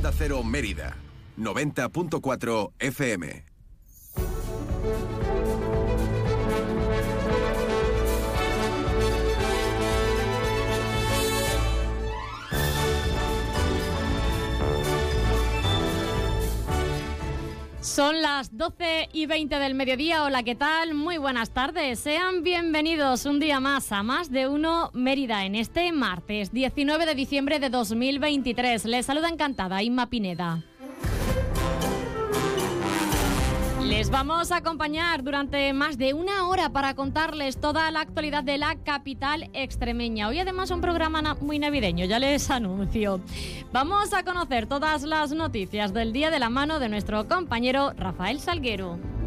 Onda Cero Mérida, 90.4 FM. Son las 12 y 20 del mediodía. Hola, ¿qué tal? Muy buenas tardes. Sean bienvenidos un día más a Más de Uno Mérida en este martes 19 de diciembre de 2023. Les saluda encantada Inma Pineda. Les vamos a acompañar durante más de una hora para contarles toda la actualidad de la capital extremeña. Hoy además un programa muy navideño, ya les anuncio. Vamos a conocer todas las noticias del día de la mano de nuestro compañero Rafael Salguero.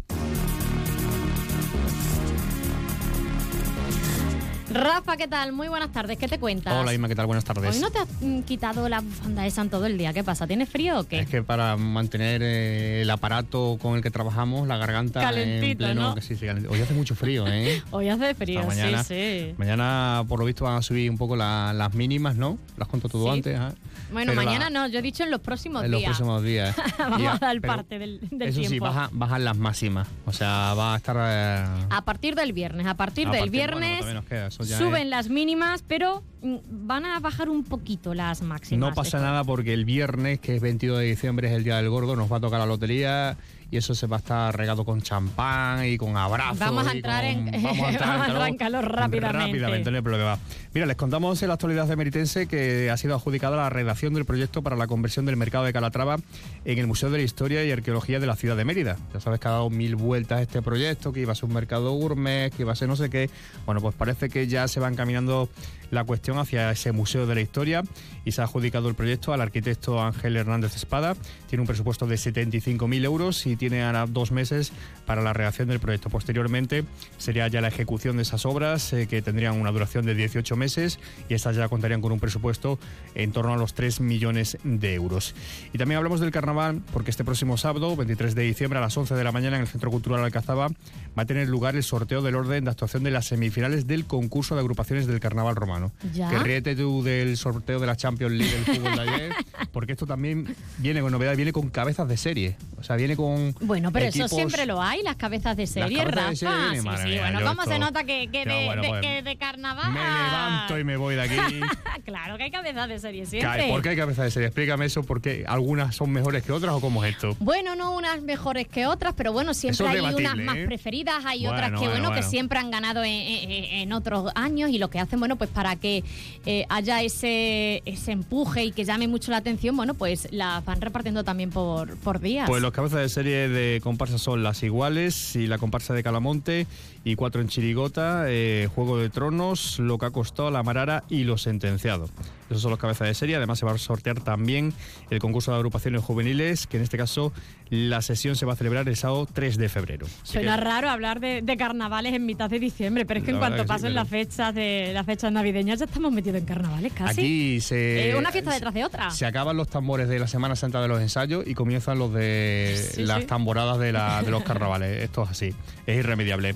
Rafa, ¿qué tal? Muy buenas tardes. ¿Qué te cuentas? Hola, Inma, ¿qué tal? Buenas tardes. Hoy no te has mm, quitado la bufanda esa en todo el día. ¿Qué pasa? ¿Tienes frío o qué? Es que para mantener eh, el aparato con el que trabajamos, la garganta Calentito, en pleno... ¿no? que sí, sí, calent- Hoy hace mucho frío, ¿eh? Hoy hace frío, Hasta mañana. sí, sí. Mañana, por lo visto, van a subir un poco la- las mínimas, ¿no? Las cuento todo Sí. antes. ajá. Bueno, Pero mañana no, yo he dicho en los próximos En los días. próximos días. Vamos Y a dar pero parte del, del Eso sí, tiempo. baja- bajan las máximas. O sea, va a estar... eh, A partir del viernes, a partir del partir- bueno, viernes todavía nos queda, eso ya suben es- las mínimas, pero mm, van a bajar un poquito las máximas. No pasa nada porque el viernes, que es 22 de diciembre, es el Día del Gordo, nos va a tocar la lotería y eso se va a estar regado con champán y con abrazos. Vamos a entrar en- Vamos a entrar, vamos calor entrar en calor rápidamente. Rápidamente, no hay problema. Mira, les contamos en la actualidad de Meritense que ha sido adjudicada la redacción del proyecto para la conversión del mercado de Calatrava en el Museo de la Historia y Arqueología de la ciudad de Mérida. Ya sabes que ha dado mil vueltas este proyecto, que iba a ser un mercado gourmet, que iba a ser no sé qué. Bueno, pues parece que ya se va encaminando la cuestión hacia ese Museo de la Historia y se ha adjudicado el proyecto al arquitecto Ángel Hernández Espada. Tiene un presupuesto de 75.000 euros y tiene ahora dos meses para la redacción del proyecto. Posteriormente sería ya la ejecución de esas obras eh, que tendrían una duración de 18 meses y estas ya contarían con un presupuesto en torno a los 3 millones de euros. Y también hablamos del carnaval porque este próximo sábado, 23 de diciembre a las 11 de la mañana en el Centro Cultural Alcazaba va a tener lugar el sorteo del orden de actuación de las semifinales del concurso de agrupaciones del carnaval romano. ¿Ya? Que ríete tú del sorteo de la Champions League del fútbol de ayer, porque esto también viene con novedad, viene con cabezas de serie. O sea, viene con. Bueno, pero equipos- eso siempre lo hay, las cabezas de serie, cabezas Rafa. de serie viene, sí, madre sí, mía, bueno, yo ¿cómo se nota que, de, bueno, de- pues, que de carnaval? Me levanto y me voy de aquí. claro que hay cabezas de serie siempre. ¿Por qué hay cabezas de serie? Explícame eso, porque algunas son mejores que otras o cómo es esto. Bueno, no unas mejores que otras, pero bueno, siempre es hay unas más ¿eh? preferidas, hay Bueno, otras que bueno, bueno, que siempre han ganado en, en- en otros años y lo que hacen, bueno, pues para que eh, haya ese, ese empuje y que llame mucho la atención, bueno, pues las van repartiendo también por, por días. Pues los cabezas de serie de comparsa son las iguales y la comparsa de Calamonte y cuatro en Chirigota, eh, Juego de Tronos, Lo que ha costado, La Marara y Los Sentenciados. Esos son los cabezas de serie. Además se va a sortear también el concurso de agrupaciones juveniles, que en este caso la sesión se va a celebrar el sábado 3 de febrero. Así Suena que- raro hablar de, de carnavales en mitad de diciembre, pero es que en cuanto que pasen las fechas de las fechas navideñas ya estamos metidos en carnavales casi. Aquí se... Eh, una fiesta detrás de otra. Se acaban los tambores de la Semana Santa de los ensayos y comienzan los de Sí, las sí. tamboradas de, la- de los carnavales. Esto es así, es irremediable.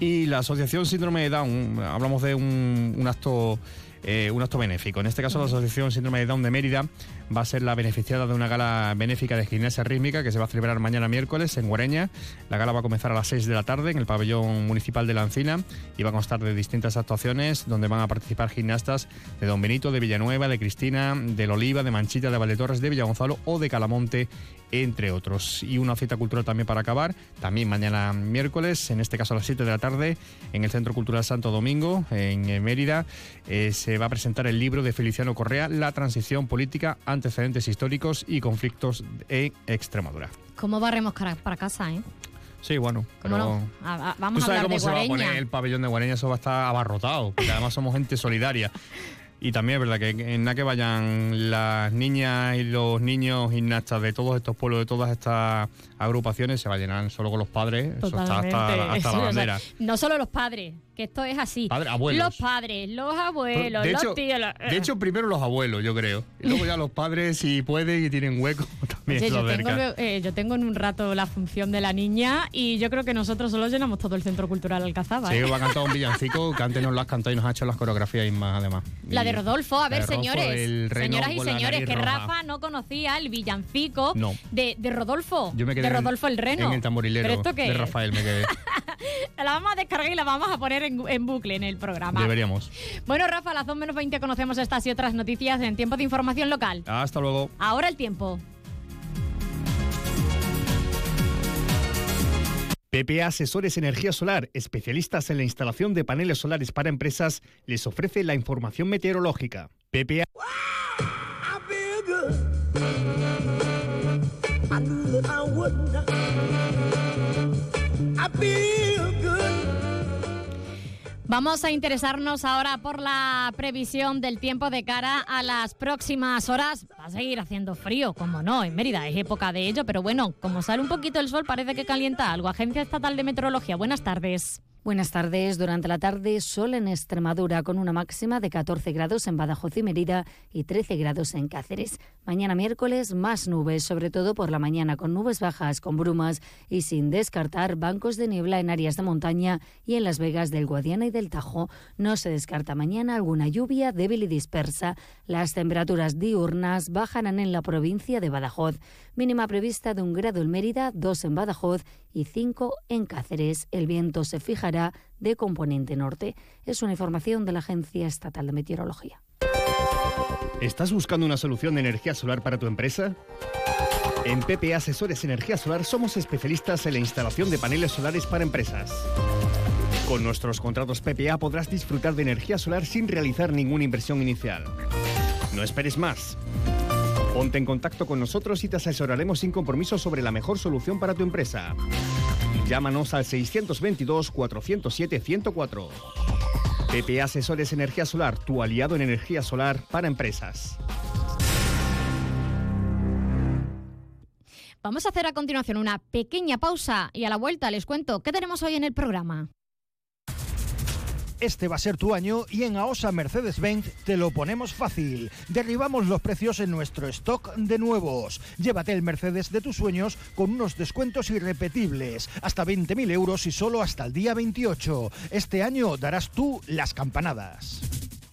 Y la Asociación Síndrome de Down, hablamos de un, un acto... eh, un acto benéfico. En este caso, la Asociación Síndrome de Down de Mérida va a ser la beneficiada de una gala benéfica de gimnasia rítmica que se va a celebrar mañana miércoles en Guareña. La gala va a comenzar a las 6 de la tarde en el pabellón municipal de la Encina y va a constar de distintas actuaciones donde van a participar gimnastas de Don Benito, de Villanueva, de Cristina, del Oliva, de Manchita, de Valdetorres, de Villagonzalo o de Calamonte, entre otros. Y una cita cultural también para acabar, también mañana miércoles, en este caso a las 7 de la tarde, en el Centro Cultural Santo Domingo, en Mérida, eh, se va a presentar el libro de Feliciano Correa, La transición política, antecedentes históricos y conflictos en Extremadura. ¿Cómo barremos para casa, eh? Sí, bueno, ¿Cómo pero... no? A- a- vamos ¿Tú a sabes hablar cómo de se va a poner el pabellón de Guareña? Eso va a estar abarrotado, porque además somos gente solidaria. Y también es verdad que en nada que vayan las niñas y los niños gimnastas de todos estos pueblos, de todas estas agrupaciones, se va a llenar solo con los padres. Eso está hasta, Totalmente. hasta la o sea, bandera. no solo los padres, que esto es así. Padre, abuelos. Los padres, los abuelos, de, los hecho, tíos. los- de hecho, primero los abuelos, yo creo. Y luego ya los padres, si pueden y tienen hueco, Oye, yo, tengo, eh, yo tengo en un rato la función de la niña y yo creo que nosotros solo llenamos todo el Centro Cultural Alcazaba. Sí, ¿eh? va a cantar un villancico, que antes nos lo has cantado y nos ha hecho las coreografías más además. La de Rodolfo, a ver, señores. Señoras y señores, que Rafa no conocía el villancico de, de, Rodolfo. Yo me quedé de Rodolfo el Reno. En el tamborilero esto qué de Rafael me quedé. la vamos a descargar y la vamos a poner en, en, bucle en el programa. Deberíamos. Bueno, Rafa, a las 2 menos 20 conocemos estas y otras noticias en tiempo de información local. Hasta luego. Ahora el tiempo. PPA Asesores Energía Solar, especialistas en la instalación de paneles solares para empresas, les ofrece la información meteorológica. PPA. Vamos a interesarnos ahora por la previsión del tiempo de cara a las próximas horas. Va a seguir haciendo frío, como no, en Mérida es época de ello, pero bueno, como sale un poquito el sol parece que calienta algo. Agencia Estatal de Meteorología, buenas tardes. Buenas tardes. Durante la tarde, sol en Extremadura con una máxima de 14 grados en Badajoz y Mérida y 13 grados en Cáceres. Mañana miércoles, más nubes, sobre todo por la mañana, con nubes bajas, con brumas y sin descartar bancos de niebla en áreas de montaña y en Las Vegas del Guadiana y del Tajo. No se descarta mañana alguna lluvia débil y dispersa. Las temperaturas diurnas bajarán en la provincia de Badajoz. Mínima prevista de un grado en Mérida, dos en Badajoz y cinco en Cáceres. El viento se fijará de componente norte. Es una información de la Agencia Estatal de Meteorología. ¿Estás buscando una solución de energía solar para tu empresa? En PPA Asesores Energía Solar somos especialistas en la instalación de paneles solares para empresas. Con nuestros contratos PPA podrás disfrutar de energía solar sin realizar ninguna inversión inicial. No esperes más. Ponte en contacto con nosotros y te asesoraremos sin compromiso sobre la mejor solución para tu empresa. Llámanos al 622-407-104. PP Asesores Energía Solar, tu aliado en energía solar para empresas. Vamos a hacer a continuación una pequeña pausa y a la vuelta les cuento qué tenemos hoy en el programa. Este va a ser tu año y en AOSA Mercedes-Benz te lo ponemos fácil. Derribamos los precios en nuestro stock de nuevos. Llévate el Mercedes de tus sueños con unos descuentos irrepetibles. Hasta 20.000 euros y solo hasta el día 28. Este año darás tú las campanadas.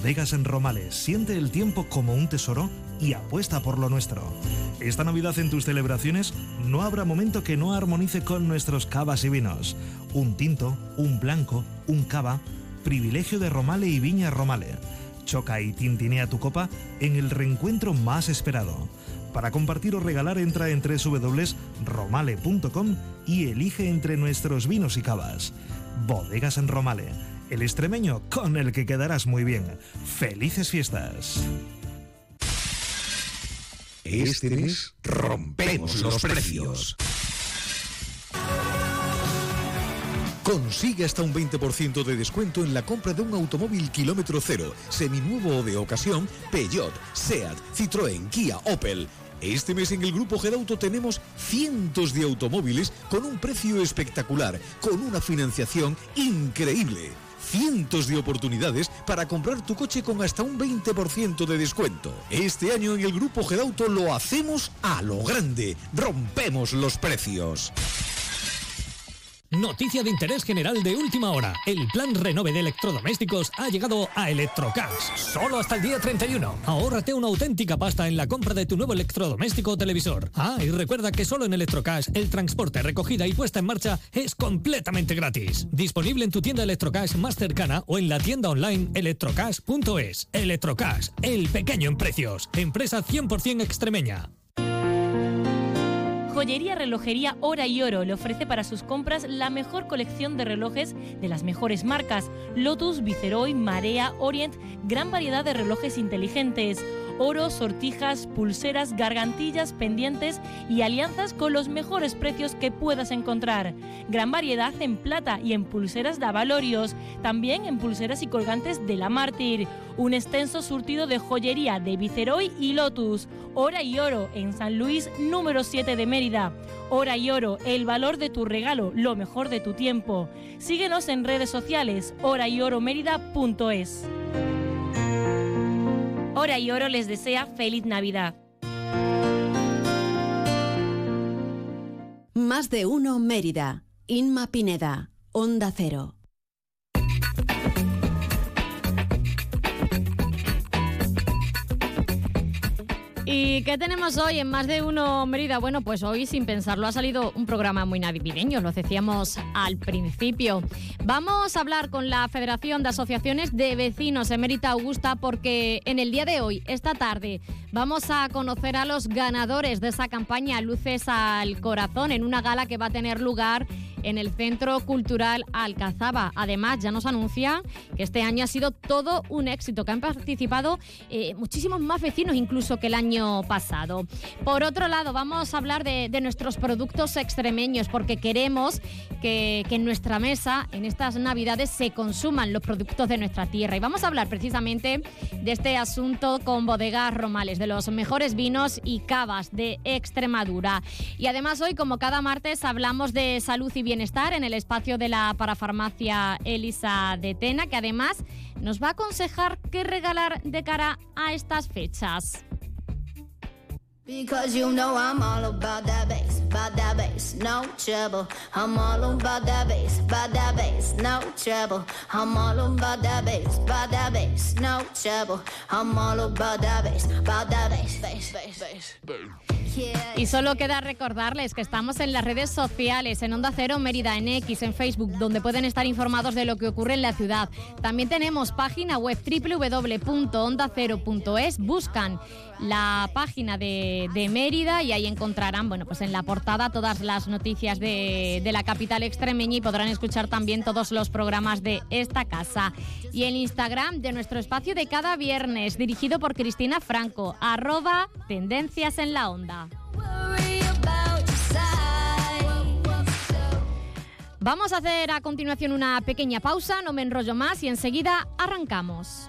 Bodegas en Romales. Siente el tiempo como un tesoro y apuesta por lo nuestro. Esta Navidad en tus celebraciones no habrá momento que no armonice con nuestros cavas y vinos. Un tinto, un blanco, un cava, privilegio de Romale y Viña Romale. Choca y tintinea tu copa en el reencuentro más esperado. Para compartir o regalar entra en www.romale.com y elige entre nuestros vinos y cavas. Bodegas en Romale, el extremeño con el que quedarás muy bien. ¡Felices fiestas! Este mes rompemos los precios. Consigue hasta un 20% de descuento en la compra de un automóvil kilómetro cero, seminuevo o de ocasión, Peugeot, SEAT, Citroën, Kia, Opel. Este mes en el Grupo Gedauto tenemos cientos de automóviles con un precio espectacular, con una financiación increíble cientos de oportunidades para comprar tu coche con hasta un 20% de descuento. Este año en el Grupo Gedauto lo hacemos a lo grande. Rompemos los precios. Noticia de interés general de última hora. El plan renove de electrodomésticos ha llegado a Electrocash. Solo hasta el día 31. Ahórrate una auténtica pasta en la compra de tu nuevo electrodoméstico o televisor. Ah, y recuerda que solo en Electrocash el transporte, recogida y puesta en marcha es completamente gratis. Disponible en tu tienda Electrocash más cercana o en la tienda online electrocash.es. Electrocash, el pequeño en precios. Empresa 100% extremeña. Joyería Relojería Hora y Oro le ofrece para sus compras la mejor colección de relojes de las mejores marcas: Lotus, Viceroy, Marea, Orient, gran variedad de relojes inteligentes. Oro, sortijas, pulseras, gargantillas, pendientes y alianzas con los mejores precios que puedas encontrar. Gran variedad en plata y en pulseras de avalorios, también en pulseras y colgantes de la Mártir. Un extenso surtido de joyería de Viceroy y Lotus. Hora y oro en San Luis número 7 de Mérida. Hora y oro, el valor de tu regalo, lo mejor de tu tiempo. Síguenos en redes sociales, horayoromerida.es. Hora y oro les desea feliz Navidad. Más de uno Mérida. Inma Pineda. Onda Cero. ¿Y qué tenemos hoy en Más de Uno Mérida? Bueno, pues hoy sin pensarlo ha salido un programa muy navideño, lo decíamos al principio. Vamos a hablar con la Federación de Asociaciones de Vecinos Emérita Augusta porque en el día de hoy, esta tarde, vamos a conocer a los ganadores de esa campaña Luces al Corazón en una gala que va a tener lugar en el Centro Cultural Alcazaba. Además, ya nos anuncia que este año ha sido todo un éxito, que han participado eh, muchísimos más vecinos incluso que el año pasado. Por otro lado, vamos a hablar de, nuestros productos extremeños, porque queremos que, que en nuestra mesa, en estas Navidades, se consuman los productos de nuestra tierra. Y vamos a hablar precisamente de este asunto con bodegas Romales, de los mejores vinos y cavas de Extremadura. Y además hoy, como cada martes, hablamos de salud y bienestar en el espacio de la parafarmacia Elisa de Tena, que además nos va a aconsejar qué regalar de cara a estas fechas. Because you know I'm all about that bass, about that bass. Y solo queda recordarles que estamos en las redes sociales, en Onda Cero Mérida, en X, en Facebook, donde pueden estar informados de lo que ocurre en la ciudad. También tenemos página web www.ondacero.es. Buscan la página de, Mérida y ahí encontrarán, bueno, pues en la portada todas las noticias de, de la capital extremeña y podrán escuchar también todos los programas de esta casa. Y el Instagram de nuestro espacio de cada viernes, dirigido por Cristina Franco, arroba tendencias en la onda. Vamos a hacer a continuación una pequeña pausa, no me enrollo más y enseguida arrancamos.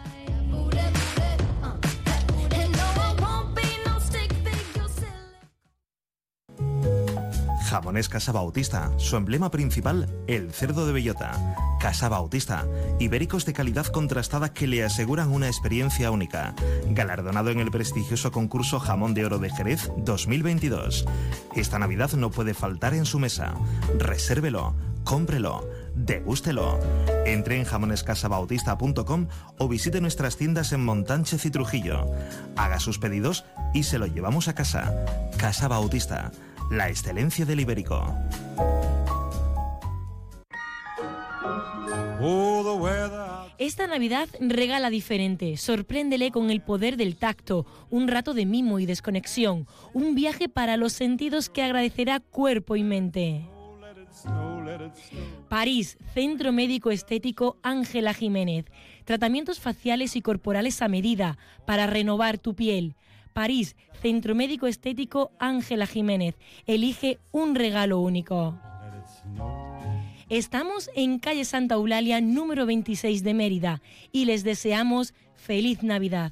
Jamones Casa Bautista, su emblema principal, el cerdo de bellota. Casa Bautista, ibéricos de calidad contrastada que le aseguran una experiencia única. Galardonado en el prestigioso concurso Jamón de Oro de Jerez 2022. Esta Navidad no puede faltar en su mesa. Resérvelo, cómprelo, degústelo. Entre en jamonescasabautista.com o visite nuestras tiendas en Montánchez y Trujillo. Haga sus pedidos y se lo llevamos a casa. Casa Bautista la excelencia del ibérico. Esta Navidad regala diferente, sorpréndele con el poder del tacto, un rato de mimo y desconexión, un viaje para los sentidos que agradecerá cuerpo y mente. París, Centro Médico Estético Ángela Jiménez. Tratamientos faciales y corporales a medida para renovar tu piel. París, Centro Médico Estético Ángela Jiménez. Elige un regalo único. Estamos en calle Santa Eulalia número 26 de Mérida y les deseamos feliz Navidad.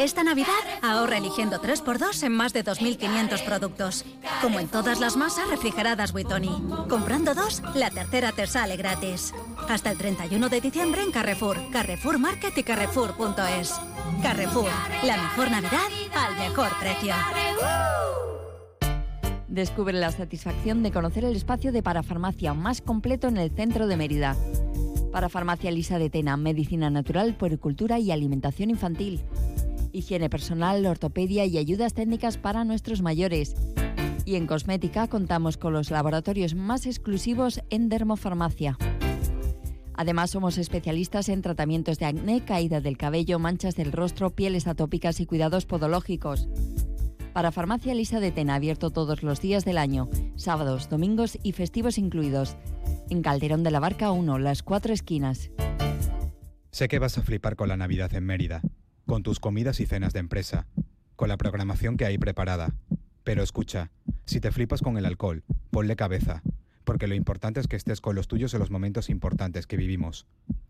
Esta Navidad ahorra eligiendo 3x2 en más de 2.500 productos. Como en todas las masas refrigeradas Buitoni. Comprando dos, la tercera te sale gratis. Hasta el 31 de diciembre en Carrefour, Carrefour Market y Carrefour.es. Carrefour, la mejor Navidad al mejor precio. Descubre la satisfacción de conocer el espacio de parafarmacia más completo en el centro de Mérida. Parafarmacia Lisa de Tena, medicina natural, puericultura y alimentación infantil higiene personal, ortopedia y ayudas técnicas para nuestros mayores. Y en cosmética contamos con los laboratorios más exclusivos en dermofarmacia. Además, somos especialistas en tratamientos de acné, caída del cabello, manchas del rostro, pieles atópicas y cuidados podológicos. Para Farmacia Lisa de Tena, abierto todos los días del año, sábados, domingos y festivos incluidos. En Calderón de la Barca 1, las cuatro esquinas. Sé que vas a flipar con la Navidad en Mérida, con tus comidas y cenas de empresa, con la programación que hay preparada. Pero escucha, si te flipas con el alcohol, ponle cabeza, porque lo importante es que estés con los tuyos en los momentos importantes que vivimos.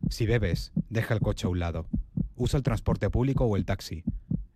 Si bebes, deja el coche a un lado. Usa el transporte público o el taxi.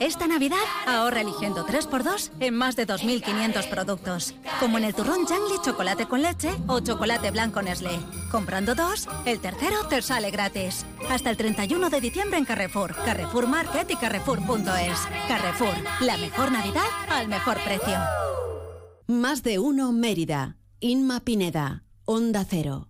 Esta Navidad ahorra eligiendo 3x2 en más de 2.500 productos. Como en el turrón Jangli chocolate con leche o chocolate blanco Nestlé. Comprando dos, el tercero te sale gratis. Hasta el 31 de diciembre en Carrefour, Carrefour Market y Carrefour.es. Carrefour, la mejor Navidad al mejor precio. Más de uno Mérida. Inma Pineda. Onda Cero.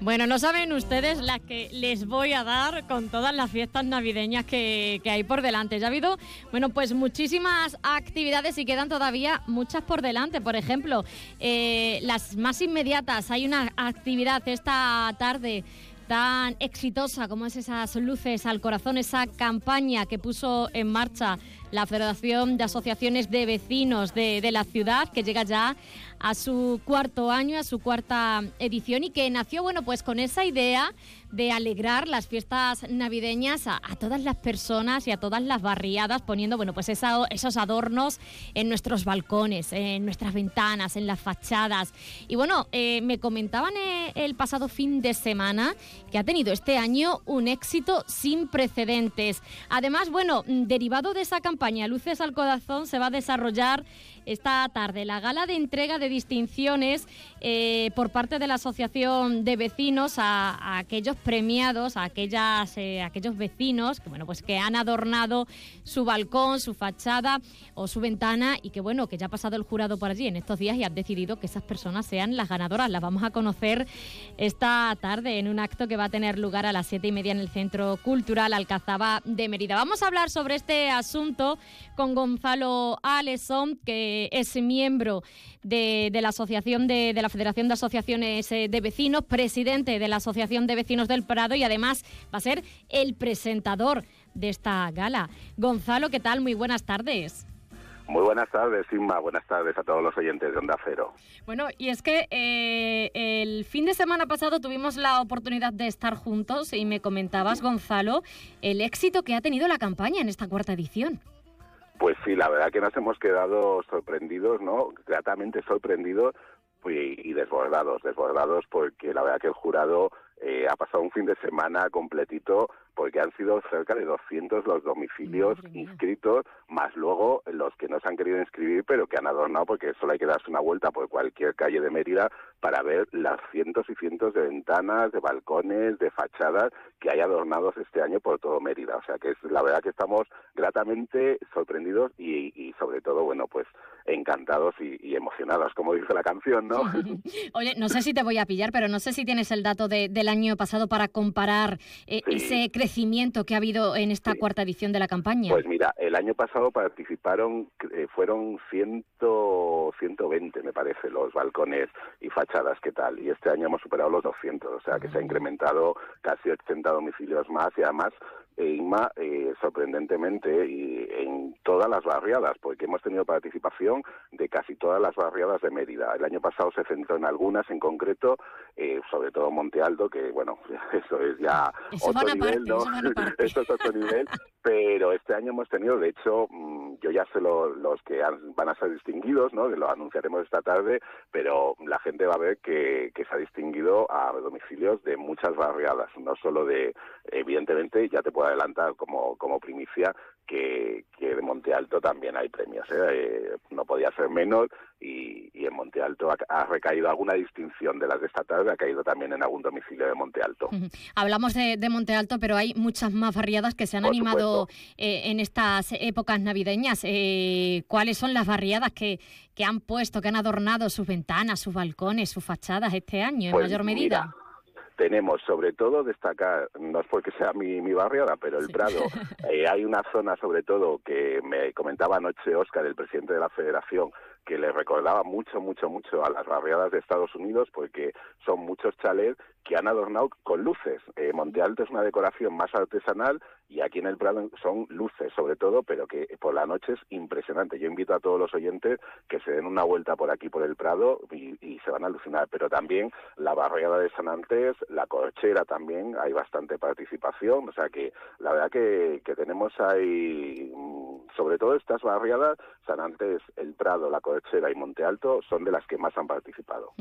Bueno, no saben ustedes la que les voy a dar con todas las fiestas navideñas que, que hay por delante. Ya ha habido, bueno, pues muchísimas actividades y quedan todavía muchas por delante. Por ejemplo, eh, las más inmediatas. Hay una actividad esta tarde tan exitosa como es esas luces al corazón, esa campaña que puso en marcha la Federación de Asociaciones de Vecinos de, de la ciudad, que llega ya a su cuarto año, a su cuarta edición y que nació, bueno, pues con esa idea de alegrar las fiestas navideñas a, todas las personas y a todas las barriadas, poniendo, bueno, pues esos adornos en nuestros balcones, en nuestras ventanas, en las fachadas. Y bueno, eh, me comentaban eh, el pasado fin de semana que ha tenido este año un éxito sin precedentes. Además, bueno, derivado de esa campaña Luces al Corazón se va a desarrollar esta tarde la gala de entrega de distinciones eh, por parte de la Asociación de Vecinos a, aquellos premiados, a aquellas, eh, aquellos vecinos que bueno pues que han adornado su balcón, su fachada o su ventana y que bueno que ya ha pasado el jurado por allí en estos días y han decidido que esas personas sean las ganadoras. Las vamos a conocer esta tarde en un acto que va a tener lugar a las siete y media en el Centro Cultural Alcazaba de Mérida. Vamos a hablar sobre este asunto con Gonzalo Aleson, que es miembro de, de la Asociación de, de la Federación de Asociaciones eh, de Vecinos, presidente de la Asociación de Vecinos del Prado y además va a ser el presentador de esta gala. Gonzalo, ¿qué tal? Muy buenas tardes. Muy buenas tardes, Inma. Buenas tardes a todos los oyentes de Onda Cero. Bueno, y es que eh, el fin de semana pasado tuvimos la oportunidad de estar juntos y me comentabas, Gonzalo, el éxito que ha tenido la campaña en esta cuarta edición. Pues sí, la verdad que nos hemos quedado sorprendidos, ¿no? Gratamente sorprendidos y desbordados, desbordados porque la verdad que el jurado eh, ha pasado un fin de semana completito porque han sido cerca de 200 los domicilios inscritos, más luego los que no se han querido inscribir, pero que han adornado, porque solo hay que darse una vuelta por cualquier calle de Mérida para ver las cientos y cientos de ventanas, de balcones, de fachadas que hay adornados este año por todo Mérida. O sea que es la verdad que estamos gratamente sorprendidos y, y sobre todo, bueno, pues encantados y, y emocionados, como dice la canción, ¿no? Oye, no sé si te voy a pillar, pero no sé si tienes el dato de- del año pasado para comparar eh, ese crecimiento que ha habido en esta cuarta edición de la campaña. Pues mira, el año pasado participaron, eh, fueron 100, 120, me parece, los balcones y fachadas, ¿qué tal? Y este año hemos superado los 200, o sea que se ha incrementado casi 80 domicilios más y además, eh, Inma, eh, sorprendentemente, y en todas las barriadas, porque hemos tenido participación de casi todas las barriadas de Mérida. El año pasado se centró en algunas en concreto, eh, sobre todo Monte Alto, que bueno, eso es ya Eso otro nivel, aparte, ¿no? eso es otro nivel, pero este año hemos tenido, de hecho, mm, yo ya sé lo- los que han- van a ser distinguidos, ¿no? Lo anunciaremos esta tarde, pero la gente va a ver que, que se ha distinguido a domicilios de muchas barriadas, no solo de, evidentemente, ya te puedo adelantar como, como primicia, que, que de Monte Alto también hay premios, ¿eh? Eh, no podía ser menos, y en Monte Alto ha, ha, recaído alguna distinción de las de esta tarde, ha caído también en algún domicilio de Monte Alto. Hablamos de, de Monte Alto, pero hay muchas más barriadas que se han Por animado eh, en estas épocas navideñas. Eh, ¿Cuáles son las barriadas que, que han puesto, que han adornado sus ventanas, sus balcones, sus fachadas este año en Pues mayor medida? mira, tenemos sobre todo destacar, no es porque sea mi, mi barriada, pero el Prado, eh, hay una zona sobre todo que me comentaba anoche Óscar, el presidente de la federación, que le recordaba mucho, mucho, mucho a las barriadas de Estados Unidos porque son muchos chalets que han adornado con luces. Eh, Monte Alto es una decoración más artesanal y aquí en el Prado son luces sobre todo, pero que por la noche es impresionante. Yo invito a todos los oyentes que se den una vuelta por aquí por el Prado y, se van a alucinar. Pero también la barriada de San Antés, la Corchera también, hay bastante participación. O sea que la verdad que, que tenemos ahí, mm, sobre todo estas barriadas, San Antés, el Prado, la Corchera y Monte Alto, son de las que más han participado.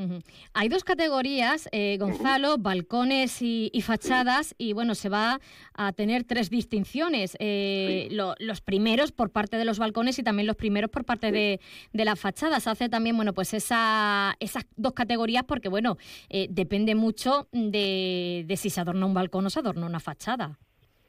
Hay dos categorías, eh, Gonzalo, balcones y, y fachadas, y bueno, se va a tener tres distinciones. Eh, lo- los primeros por parte de los balcones y también los primeros por parte de, de las fachadas. Hace también, bueno, pues esa, esas dos categorías porque, bueno, eh, depende mucho de, de si se adorna un balcón o se adorna una fachada.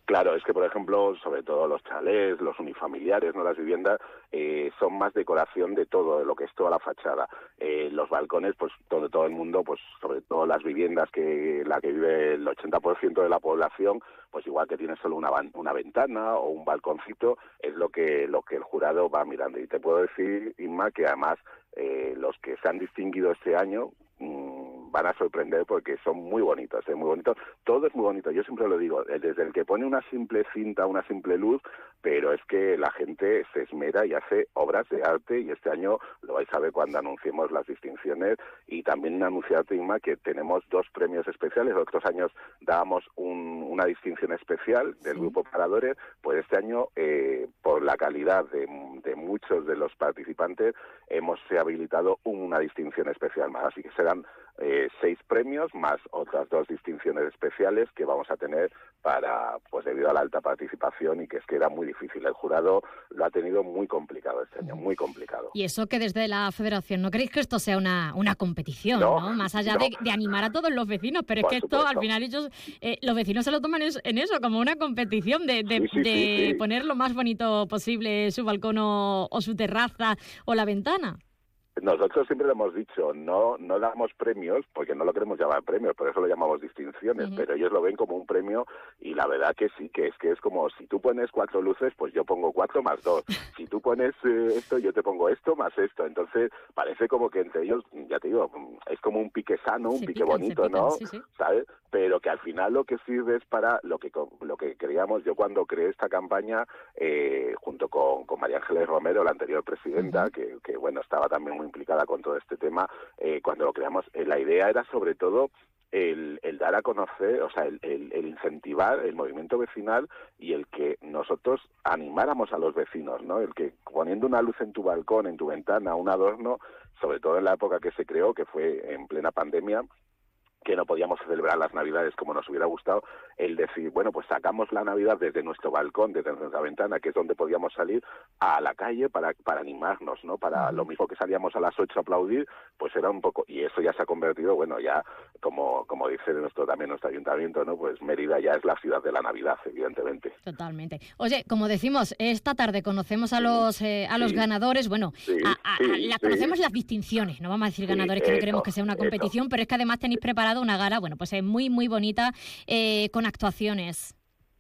Claro, es que por ejemplo, sobre todo los chalés, los unifamiliares, no las viviendas, eh, son más decoración de todo, de lo que es toda la fachada. Eh, los balcones, pues donde todo el mundo, pues sobre todo las viviendas que la que vive el 80% de la población, pues igual que tiene solo una, ventana o un balconcito, es lo que lo que el jurado va mirando. Y te puedo decir, Inma, que además eh, los que se han distinguido este año mm, van a sorprender porque son muy bonitos, ¿eh? muy bonitos. Todo es muy bonito, yo siempre lo digo, eh, desde el que pone una simple cinta, una simple luz, pero es que la gente se esmera y hace obras de arte y este año lo vais a ver cuando anunciemos las distinciones y también anunciarte, Inma, que tenemos dos premios especiales. Otros años dábamos un- una distinción especial del Grupo Paradores, pues este año, eh, por la calidad de, de muchos de los participantes, hemos habilitado una distinción especial más. Así que serán eh, seis premios más otras dos distinciones especiales que vamos a tener para, pues debido a la alta participación y que es que era muy difícil. El jurado lo ha tenido muy complicado este año, muy complicado. Y eso que desde la federación, ¿no queréis que esto sea una, una competición, ¿no? No, Más allá no. de, de animar a todos los vecinos, pero Por es que esto al final ellos, eh, los vecinos se lo toman en eso, como una competición de, de- Sí, sí, de sí. poner lo más bonito posible su balcón o, o su terraza o la ventana. Nosotros siempre lo hemos dicho, no no damos premios, porque no lo queremos llamar premios, por eso lo llamamos distinciones, pero ellos lo ven como un premio y la verdad que sí, que es que es como si tú pones cuatro luces, pues yo pongo cuatro más dos. Si tú pones eh, esto, yo te pongo esto más esto. Entonces parece como que entre ellos, ya te digo, es como un pique sano, un Se pique pican, bonito, pican, ¿no? sí, sí. ¿sabes? Pero que al final lo que sirve es para lo que lo que creíamos yo cuando creé esta campaña eh, junto con, con María Ángeles Romero, la anterior presidenta, que, que, bueno estaba también muy implicada con todo este tema, eh, cuando lo creamos, eh, la idea era sobre todo el, el dar a conocer, o sea, el, el- el incentivar el movimiento vecinal y el que nosotros animáramos a los vecinos, ¿no? El que poniendo una luz en tu balcón, en tu ventana, un adorno, sobre todo en la época que se creó, que fue en plena pandemia, que no podíamos celebrar las Navidades como nos hubiera gustado, el decir, bueno, pues sacamos la Navidad desde nuestro balcón, desde nuestra ventana, que es donde podíamos salir a la calle para, para animarnos, ¿no? Para lo mismo que salíamos a las 8 a aplaudir, pues era un poco, y eso ya se ha convertido, bueno, ya como, como dice nuestro también nuestro ayuntamiento, ¿no? Pues Mérida ya es la ciudad de la Navidad, evidentemente. Totalmente. Oye, como decimos, esta tarde conocemos a los eh, a los Sí. ganadores. Bueno, Sí, a- a- conocemos las distinciones. No vamos a decir ganadores, que no queremos que sea una competición, pero es que además tenéis preparado una gala, bueno, pues es muy muy bonita eh, con actuaciones.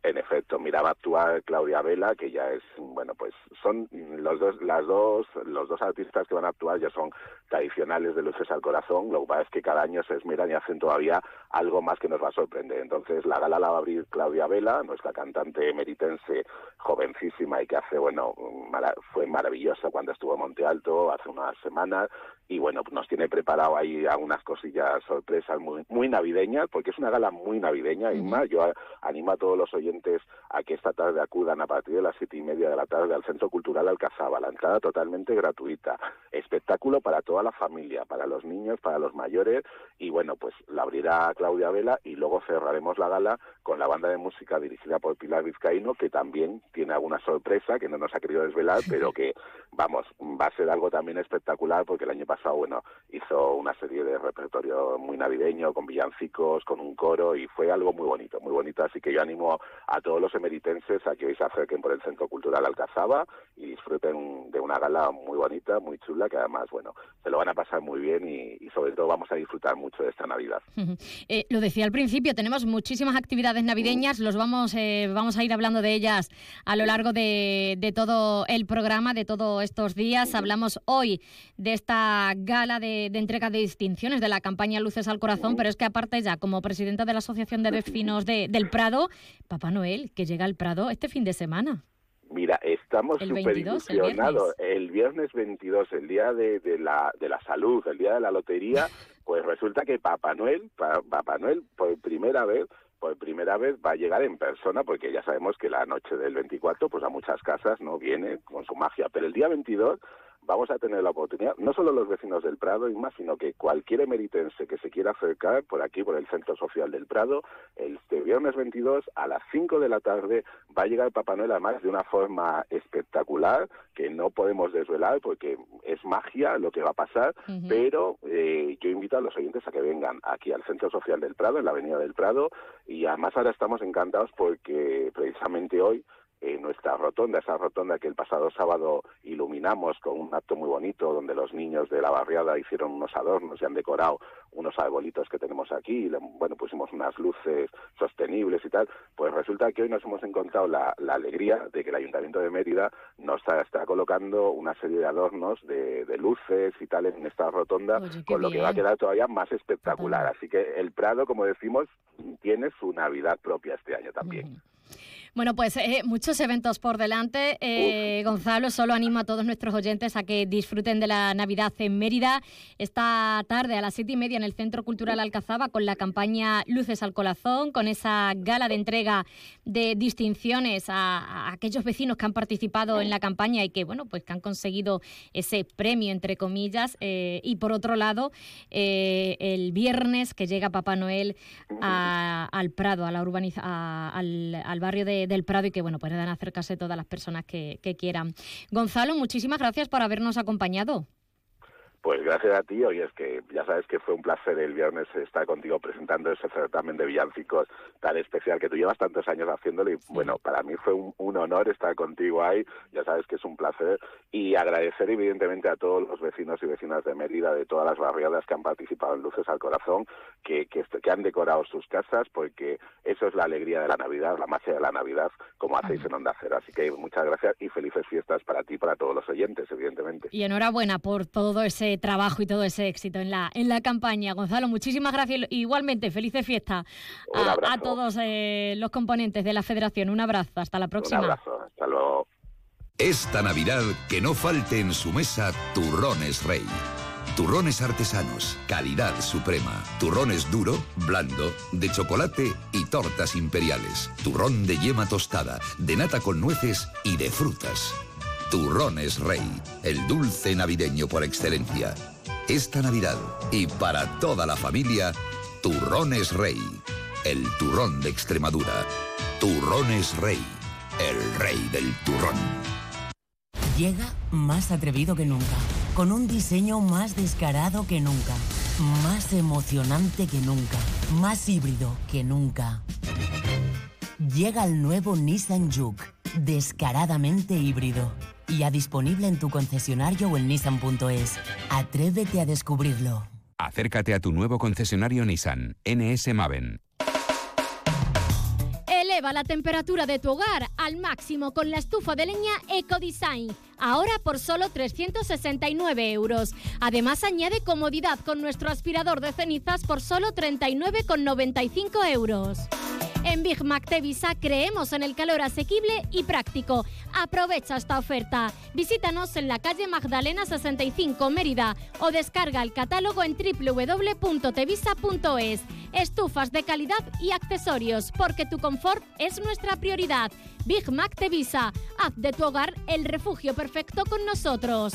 En efecto, mira, va a actuar Claudia Vela, que ya es, bueno, pues son los dos, las dos, los dos artistas que van a actuar ya son tradicionales de Luces al Corazón, lo que pasa es que cada año se esmeran y hacen todavía algo más que nos va a sorprender. Entonces, la gala la va a abrir Claudia Vela, nuestra cantante meritense jovencísima y que hace, bueno, mara- fue maravillosa cuando estuvo en Monte Alto hace unas semanas. Y bueno, nos tiene preparado ahí algunas cosillas sorpresas muy, muy navideñas, porque es una gala muy navideña, y más, yo animo a todos los oyentes oyentes a que esta tarde acudan a partir de las siete y media de la tarde al Centro Cultural Alcazaba. La entrada totalmente gratuita. Espectáculo para toda la familia, para los niños, para los mayores. Y bueno, pues la abrirá Claudia Vela y luego cerraremos la gala con la banda de música dirigida por Pilar Vizcaíno, que también tiene alguna sorpresa que no nos ha querido desvelar, pero que, vamos, va a ser algo también espectacular porque el año pasado, bueno, hizo una serie de repertorio muy navideño, con villancicos, con un coro y fue algo muy bonito, muy bonito. Así que yo animo a todos los emeritenses a que hoy se acerquen por el Centro Cultural Alcazaba y disfruten de una gala muy bonita, muy chula, que además, bueno, se lo van a pasar muy bien y, sobre todo vamos a disfrutar mucho de esta Navidad. Eh, lo decía al principio, tenemos muchísimas actividades navideñas, los vamos, eh, vamos a ir hablando de ellas a lo largo de, de todo el programa, de todos estos días. Hablamos hoy de esta gala de, de entrega de distinciones de la campaña Luces al Corazón, pero es que aparte ya como presidenta de la Asociación de Vecinos de, del Prado, Papá Noel, que llega al Prado este fin de semana. Mira, estamos súper ilusionados. El, viernes 22, el día de, de, la, de la salud, el día de la lotería, pues resulta que Papá Noel, Papá Noel, por primera vez, por primera vez va a llegar en persona, porque ya sabemos que la noche del 24, pues a muchas casas no viene con su magia, pero el día 22 vamos a tener la oportunidad, no solo los vecinos del Prado y más, sino que cualquier emeritense que se quiera acercar por aquí, por el Centro Social del Prado, el este viernes 22 a las 5 de la tarde va a llegar Papá Noel además de una forma espectacular que no podemos desvelar porque es magia lo que va a pasar, pero eh, yo invito a los oyentes a que vengan aquí al Centro Social del Prado, en la Avenida del Prado, y además ahora estamos encantados porque precisamente hoy en nuestra rotonda, esa rotonda que el pasado sábado iluminamos con un acto muy bonito donde los niños de la barriada hicieron unos adornos y han decorado unos arbolitos que tenemos aquí, y, bueno, pusimos unas luces sostenibles y tal, pues resulta que hoy nos hemos encontrado la, alegría de que el Ayuntamiento de Mérida nos está, colocando una serie de adornos de, luces y tal en esta rotonda, con lo que va a quedar todavía más espectacular. Así que el Prado, como decimos, tiene su Navidad propia este año también. Bueno, pues eh, muchos eventos por delante. Eh, Gonzalo, solo animo a todos nuestros oyentes a que disfruten de la Navidad en Mérida esta tarde a las siete y media en el Centro Cultural Alcazaba con la campaña Luces al Corazón, con esa gala de entrega de distinciones a, aquellos vecinos que han participado en la campaña y que, bueno, pues que han conseguido ese premio, entre comillas. Eh, y por otro lado, el viernes que llega Papá Noel al Prado, a la urbaniza, al, al barrio de del Prado y que bueno, puedan acercarse todas las personas que, que quieran. Gonzalo, muchísimas gracias por habernos acompañado. Pues gracias a ti, oye, es que ya sabes que fue un placer el viernes estar contigo presentando ese certamen de villancicos tan especial que tú llevas tantos años haciéndolo y bueno, para mí fue un, honor estar contigo ahí, ya sabes que es un placer y agradecer evidentemente a todos los vecinos y vecinas de Mérida, de todas las barriadas que han participado en Luces al Corazón, que, que, que han decorado sus casas porque eso es la alegría de la Navidad, la magia de la Navidad, como hacéis en Onda Cero. Así que muchas gracias y felices fiestas para ti y para todos los oyentes, evidentemente. Y enhorabuena por todo ese trabajo y todo ese éxito en la, en la campaña. Gonzalo, muchísimas gracias. Igualmente, felices fiestas a, todos eh, los componentes de la federación. Un abrazo, hasta la próxima. Un abrazo, hasta luego. Esta Navidad, que no falte en su mesa turrones rey. Turrones artesanos, calidad suprema. Turrones duro, blando, de chocolate y tortas imperiales. Turrón de yema tostada, de nata con nueces y de frutas. Turrones Rey, el dulce navideño por excelencia. Esta Navidad y para toda la familia, Turrones Rey, el turrón de Extremadura. Turrones Rey, el rey del turrón. Llega más atrevido que nunca, con un diseño más descarado que nunca, más emocionante que nunca, más híbrido que nunca. Llega el nuevo Nissan Juke, descaradamente híbrido ya disponible en tu concesionario o en nissan.es. Atrévete a descubrirlo. Acércate a tu nuevo concesionario Nissan, NS Maven. Eleva la temperatura de tu hogar al máximo con la estufa de leña EcoDesign. Ahora por solo 369 euros. Además añade comodidad con nuestro aspirador de cenizas por solo 39,95 euros. En Big Mac Tevisa creemos en el calor asequible y práctico. Aprovecha esta oferta. Visítanos en la calle Magdalena 65 Mérida o descarga el catálogo en www.tevisa.es. Estufas de calidad y accesorios, porque tu confort es nuestra prioridad. Big Mac Tevisa, haz de tu hogar el refugio perfecto con nosotros.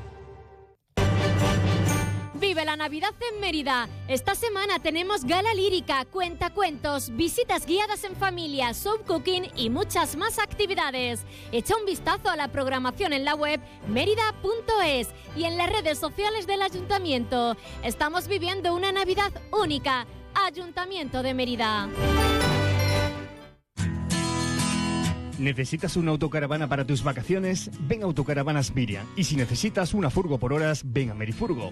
Vive la Navidad en Mérida. Esta semana tenemos gala lírica, cuentacuentos, visitas guiadas en familia, soap cooking y muchas más actividades. Echa un vistazo a la programación en la web mérida.es y en las redes sociales del ayuntamiento. Estamos viviendo una Navidad única. Ayuntamiento de Mérida. ¿Necesitas una autocaravana para tus vacaciones? Ven a Autocaravanas Miriam. Y si necesitas una furgo por horas, ven a Merifurgo.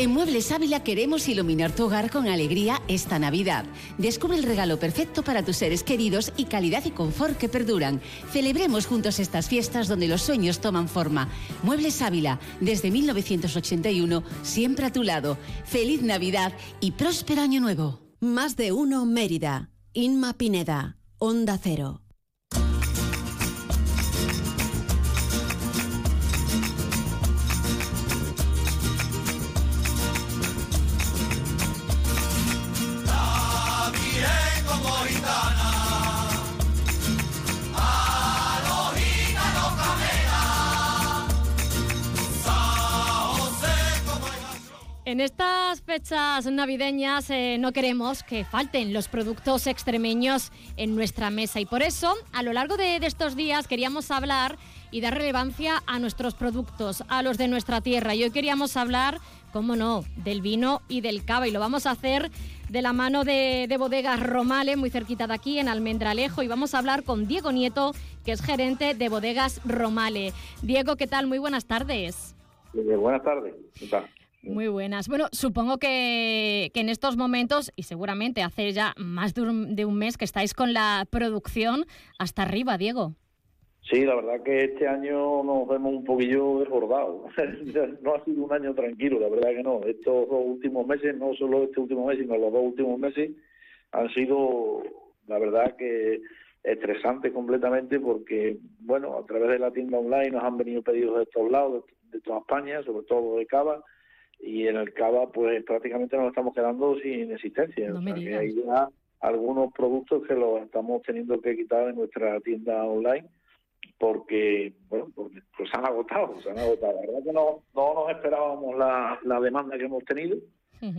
En Muebles Ávila queremos iluminar tu hogar con alegría esta Navidad. Descubre el regalo perfecto para tus seres queridos y calidad y confort que perduran. Celebremos juntos estas fiestas donde los sueños toman forma. Muebles Ávila, desde 1981, siempre a tu lado. Feliz Navidad y próspero año nuevo. Más de uno Mérida. Inma Pineda. Onda Cero. En estas fechas navideñas eh, no queremos que falten los productos extremeños en nuestra mesa y por eso a lo largo de, estos días queríamos hablar y dar relevancia a nuestros productos, a los de nuestra tierra. Y hoy queríamos hablar, cómo no, del vino y del cava y lo vamos a hacer de la mano de, de Bodegas Romale, muy cerquita de aquí, en Almendralejo, y vamos a hablar con Diego Nieto, que es gerente de Bodegas Romale. Diego, ¿qué tal? Muy buenas tardes. Eh, buenas tardes. ¿Qué tal? Muy buenas. Bueno, supongo que, que en estos momentos, y seguramente hace ya más de un, de un mes que estáis con la producción hasta arriba, Diego. Sí, la verdad que este año nos vemos un poquillo desbordados. no ha sido un año tranquilo, la verdad que no. Estos dos últimos meses, no solo este último mes, sino los dos últimos meses, han sido, la verdad que estresantes completamente porque, bueno, a través de la tienda online nos han venido pedidos de todos lados, de, de toda España, sobre todo de Cava, y en el Cava pues prácticamente nos estamos quedando sin existencia. No o sea, que hay ya algunos productos que los estamos teniendo que quitar de nuestra tienda online porque, bueno, porque pues se han agotado, se han agotado. La verdad que no, no nos esperábamos la, la demanda que hemos tenido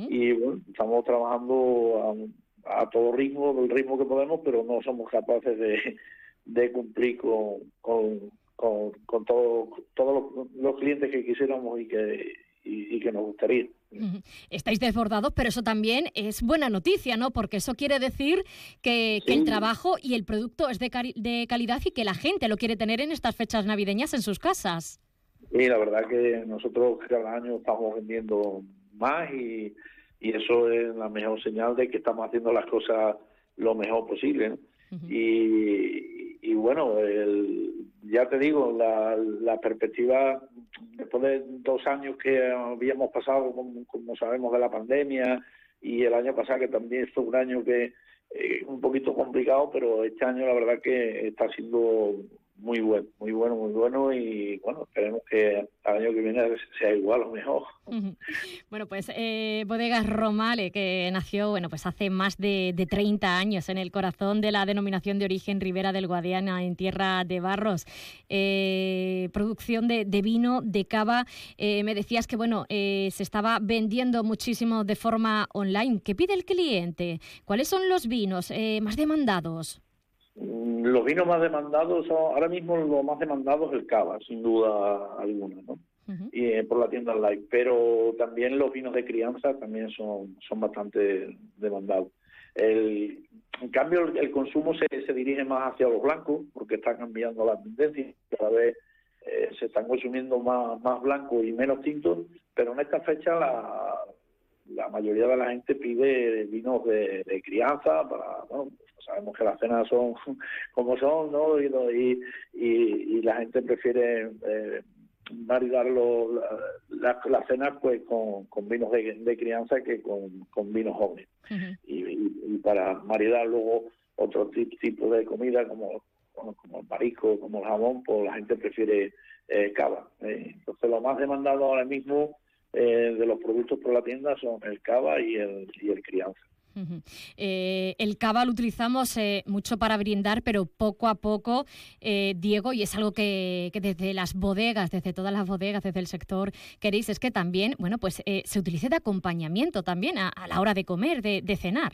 y bueno, estamos trabajando a, a todo ritmo, del ritmo que podemos, pero no somos capaces de, de cumplir con, con, con, con todo- todos los, los clientes que quisiéramos y que, y, y que nos gustaría. Estáis desbordados, pero eso también es buena noticia, ¿no? Porque eso quiere decir que, que el Sí. trabajo y el producto es de, cari- de calidad y que la gente lo quiere tener en estas fechas navideñas en sus casas. Y la verdad que nosotros cada año estamos vendiendo más y, y eso es la mejor señal de que estamos haciendo las cosas lo mejor posible. ¿no? Y, y bueno, el- ya te digo, la, la perspectiva, después de dos años que habíamos pasado, como, como sabemos, de la pandemia y el año pasado que también fue un año que un poquito complicado, pero este año la verdad que está siendo muy bueno, muy bueno, muy bueno y bueno, esperemos que al año que viene sea igual o mejor. Bueno, pues eh, Bodegas Romale, que nació bueno, pues hace más de, de 30 años en el corazón de la denominación de origen Ribera del Guadiana, en Tierra de Barros. Eh, producción de, de vino, de cava. Eh, me decías que bueno, eh, se estaba vendiendo muchísimo de forma online. ¿Qué pide el cliente? ¿Cuáles son los vinos eh, más demandados? Mm, Los vinos más demandados son, ahora mismo lo más demandado es el cava, sin duda alguna, ¿no? Y eh, por la tienda online, pero también los vinos de crianza también son, son bastante demandados. El, en cambio, el, el consumo se, se dirige más hacia los blancos, porque está cambiando la tendencia. Cada vez eh, se están consumiendo más, más blancos y menos tintos, pero en esta fecha la, la mayoría de la gente pide vinos de, de crianza para, bueno, sabemos que las cenas son como son, ¿no? Y, y, y- y la gente prefiere eh, maridar lo- la- las cenas pues con, con vinos de, de crianza que con, con vinos jóvenes. Y, y- y para maridar luego otro ti- tipo de comida como, como el marisco, como el jamón, pues la gente prefiere eh, cava. eh. Entonces lo más demandado ahora mismo eh, de los productos por la tienda son el cava y el, y el crianza. Eh, el cava lo utilizamos eh, mucho para brindar, pero poco a poco, eh, Diego, y es algo que, desde las bodegas, desde todas las bodegas, desde el sector queréis, es que también, bueno, pues eh, se utilice de acompañamiento también a, la hora de comer, de, de cenar.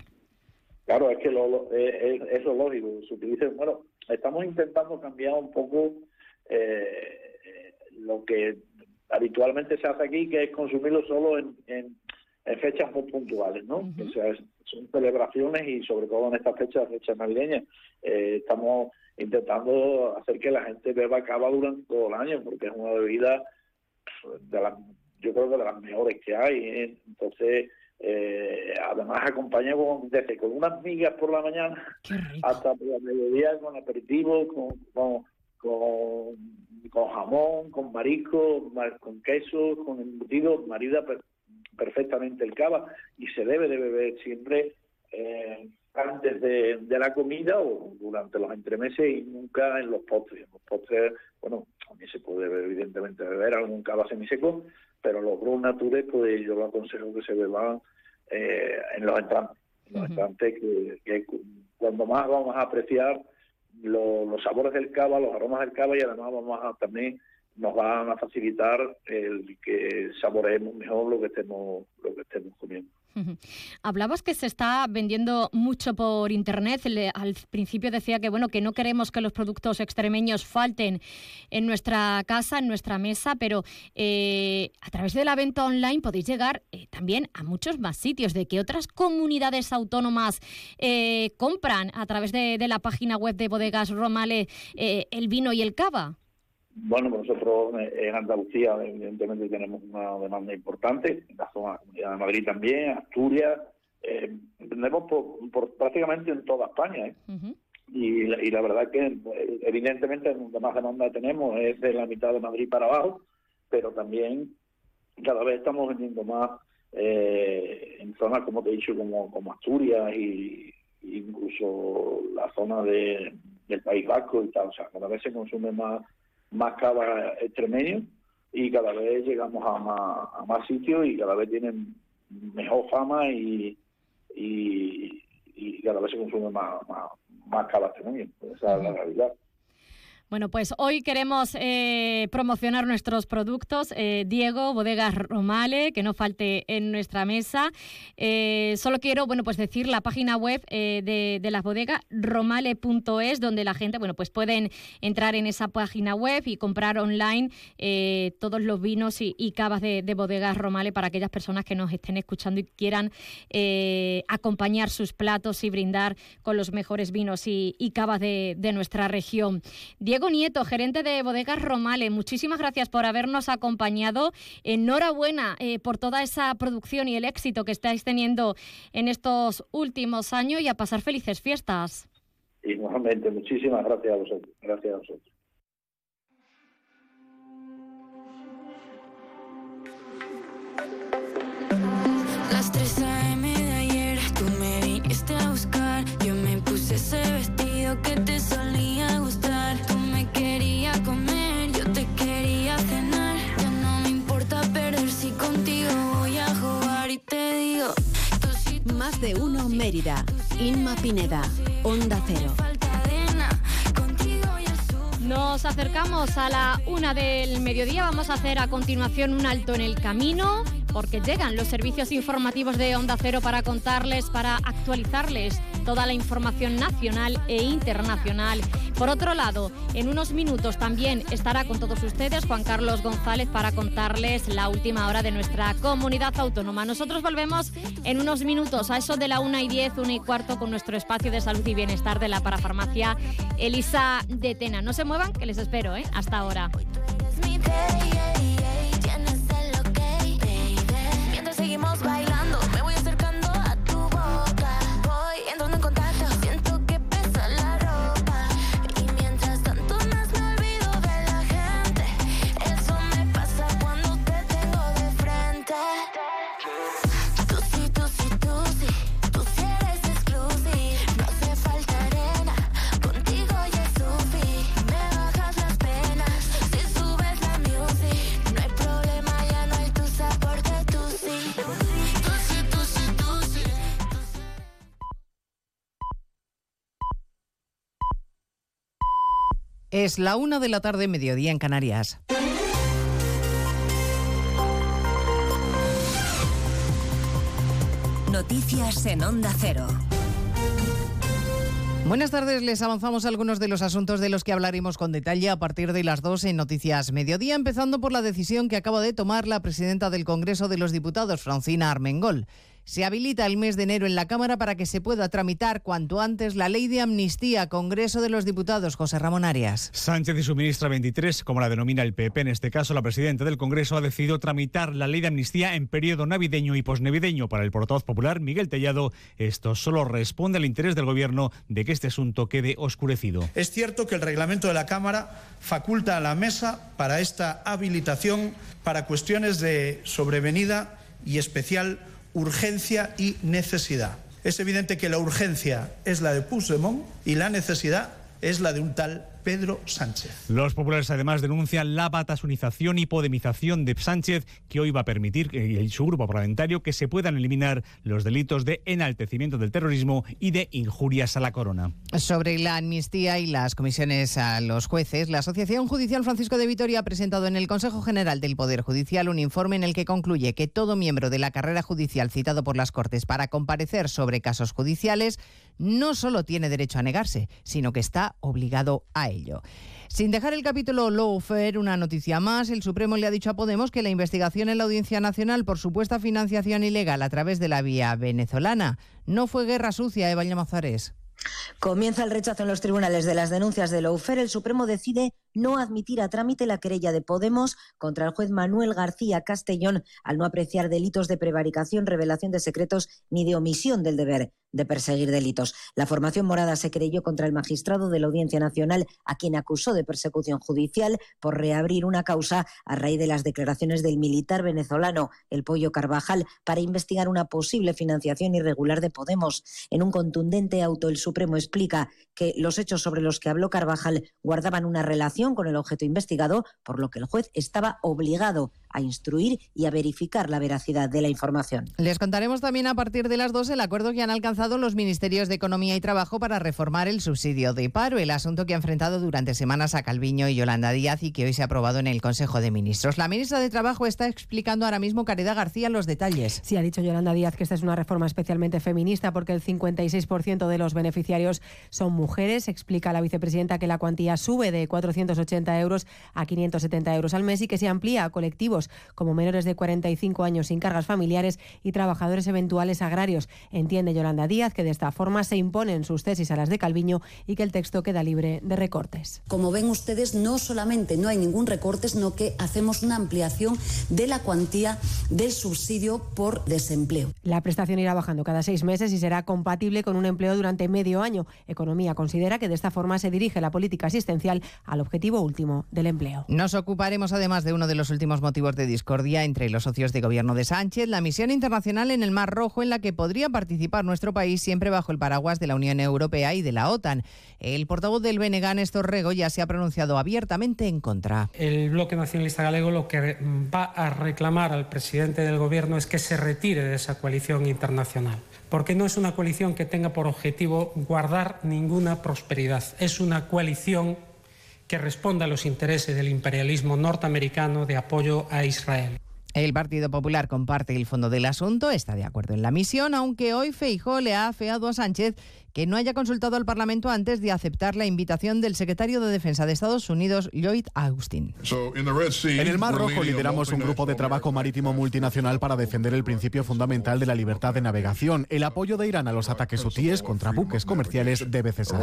Claro, es que lo, lo- eh, es, lo lógico, se utiliza, bueno, estamos intentando cambiar un poco lo que habitualmente se hace aquí, que es consumirlo solo en- en fechas muy puntuales, ¿no? O sea, son celebraciones y sobre todo en estas fechas, fechas navideñas, eh, estamos intentando hacer que la gente beba cava durante todo el año, porque es una bebida de las, yo creo que de las mejores que hay. ¿eh? Entonces, eh, además acompaña con, desde con unas migas por la mañana hasta por la mediodía con aperitivo, con, con, con, con jamón, con marisco, mar- con queso, con embutido, marida perfectamente el cava y se debe de beber siempre eh, antes de, de la comida o durante los entremeses y nunca en los postres. En los postres, bueno, también se puede evidentemente beber algún cava semiseco, pero los brun natures, pues yo lo aconsejo que se beban eh, en los entrantes. En los entrantes que, que cu- cuando más vamos a apreciar lo- los sabores del cava, los aromas del cava y además vamos a también nos van a facilitar el que saboreemos mejor lo que estemos lo que estemos comiendo. Hablabas que se está vendiendo mucho por internet. Al principio decía que bueno que no queremos que los productos extremeños falten en nuestra casa, en nuestra mesa, pero eh, a través de la venta online podéis llegar eh, también a muchos más sitios. De que otras comunidades autónomas eh, compran a través de, de la página web de Bodegas Romale eh, el vino y el cava. Bueno, pues nosotros eh, en Andalucía evidentemente tenemos una demanda importante, en la zona de la Comunidad de Madrid también, Asturias, eh, vendemos por, por prácticamente en toda España. ¿eh? y, la, y la verdad que eh, evidentemente donde más demanda tenemos es de la mitad de Madrid para abajo, pero también cada vez estamos vendiendo más eh, en zonas, como te he dicho, como, como Asturias y incluso la zona de, del País Vasco y tal. O sea, cada vez se consume más, más cava extremeño y cada vez llegamos a más, a más sitios y cada vez tienen mejor fama y, y, y cada vez se consume más, más, más cava extremeño. Esa es la realidad. Bueno, pues hoy queremos eh, promocionar nuestros productos. Eh, Diego, Bodegas Romale, que no falte en nuestra mesa. Eh, solo quiero, bueno, pues decir la página web de, las bodegas, romale.es, donde la gente, bueno, pues pueden entrar en esa página web y comprar online todos los vinos y, y cavas de, de Bodegas Romale para aquellas personas que nos estén escuchando y quieran acompañar sus platos y brindar con los mejores vinos y, y cavas de, de nuestra región. Diego Nieto, gerente de Bodegas Romale, muchísimas gracias por habernos acompañado. Enhorabuena eh, por toda esa producción y el éxito que estáis teniendo en estos últimos años y a pasar felices fiestas. Igualmente, muchísimas gracias a vosotros. Gracias a vosotros. Las 3 a.m. de ayer, tú me viniste a buscar. Yo me puse ese vestido que te solía gustar. Más de uno Mérida. Inma Pineda. Onda Cero. Nos acercamos a la una del mediodía. Vamos a hacer a continuación un alto en el camino porque llegan los servicios informativos de Onda Cero para contarles, para actualizarles toda la información nacional e internacional. Por otro lado, en unos minutos también estará con todos ustedes Juan Carlos González para contarles la última hora de nuestra comunidad autónoma. Nosotros volvemos en unos minutos a eso de la una y diez, una y cuarto con nuestro espacio de salud y bienestar de la parafarmacia Elisa de Tena. No se muevan, que les espero, ¿eh? Hasta ahora. Es la una de la tarde, mediodía en Canarias. Noticias en Onda Cero. Buenas tardes, les avanzamos algunos de los asuntos de los que hablaremos con detalle a partir de las 2 en Noticias Mediodía, empezando por la decisión que acaba de tomar la presidenta del Congreso de los Diputados, Francina Armengol. Se habilita el mes de enero en la Cámara para que se pueda tramitar cuanto antes la ley de amnistía. Congreso de los Diputados, José Ramón Arias. Sánchez y su ministra 23, como la denomina el PP en este caso, la presidenta del Congreso ha decidido tramitar la ley de amnistía en periodo navideño y posnavideño. Para el portavoz popular, Miguel Tellado, esto solo responde al interés del Gobierno de que este asunto quede oscurecido. Es cierto que el reglamento de la Cámara faculta a la mesa para esta habilitación para cuestiones de sobrevenida y especial urgencia y necesidad. Es evidente que la urgencia es la de Puigdemont y la necesidad es la de un tal Pedro Sánchez. Los populares además denuncian la batasunización y podemización de Sánchez, que hoy va a permitir eh, y su grupo parlamentario que se puedan eliminar los delitos de enaltecimiento del terrorismo y de injurias a la corona. Sobre la amnistía y las comisiones a los jueces, la Asociación Judicial Francisco de Vitoria ha presentado en el Consejo General del Poder Judicial un informe en el que concluye que todo miembro de la carrera judicial citado por las Cortes para comparecer sobre casos judiciales no solo tiene derecho a negarse, sino que está obligado a ello. Sin dejar el capítulo Lawfare, una noticia más, el Supremo le ha dicho a Podemos que la investigación en la Audiencia Nacional por supuesta financiación ilegal a través de la vía venezolana no fue guerra sucia, Eva Llamazares. Comienza el rechazo en los tribunales de las denuncias de Lawfare. El Supremo decide no admitir a trámite la querella de Podemos contra el juez Manuel García Castellón al no apreciar delitos de prevaricación, revelación de secretos ni de omisión del deber de perseguir delitos. La formación morada se creyó contra el magistrado de la Audiencia Nacional, a quien acusó de persecución judicial por reabrir una causa a raíz de las declaraciones del militar venezolano, el Pollo Carvajal, para investigar una posible financiación irregular de Podemos. En un contundente auto, el Supremo explica que los hechos sobre los que habló Carvajal guardaban una relación con el objeto investigado, por lo que el juez estaba obligado a instruir y a verificar la veracidad de la información. Les contaremos también a partir de las dos el acuerdo que han alcanzado los ministerios de Economía y Trabajo para reformar el subsidio de paro, el asunto que ha enfrentado durante semanas a Calviño y Yolanda Díaz y que hoy se ha aprobado en el Consejo de Ministros. La ministra de Trabajo está explicando ahora mismo Caridad García los detalles. Sí, ha dicho Yolanda Díaz que esta es una reforma especialmente feminista porque el 56% de los beneficiarios son mujeres. Explica la vicepresidenta que la cuantía sube de 480 euros a 570 euros al mes y que se amplía a colectivos como menores de 45 años sin cargas familiares y trabajadores eventuales agrarios. Entiende Yolanda Díaz que de esta forma se imponen sus tesis a las de Calviño y que el texto queda libre de recortes. Como ven ustedes, no solamente no hay ningún recorte, sino que hacemos una ampliación de la cuantía del subsidio por desempleo. La prestación irá bajando cada seis meses y será compatible con un empleo durante medio año. Economía considera que de esta forma se dirige la política asistencial al objetivo último del empleo. Nos ocuparemos además de uno de los últimos motivos de discordia entre los socios de gobierno de Sánchez, la misión internacional en el Mar Rojo en la que podría participar nuestro país siempre bajo el paraguas de la Unión Europea y de la OTAN. El portavoz del BNG, Néstor Rego, ya se ha pronunciado abiertamente en contra. El bloque nacionalista galego lo que va a reclamar al presidente del gobierno es que se retire de esa coalición internacional porque no es una coalición que tenga por objetivo guardar ninguna prosperidad, es una coalición que responda a los intereses del imperialismo norteamericano de apoyo a Israel. El Partido Popular comparte el fondo del asunto, está de acuerdo en la misión, aunque hoy Feijó le ha afeado a Sánchez que no haya consultado al Parlamento antes de aceptar la invitación del secretario de Defensa de Estados Unidos, Lloyd Austin. En el Mar Rojo lideramos un grupo de trabajo marítimo multinacional para defender el principio fundamental de la libertad de navegación. El apoyo de Irán a los ataques hutíes contra buques comerciales debe cesar.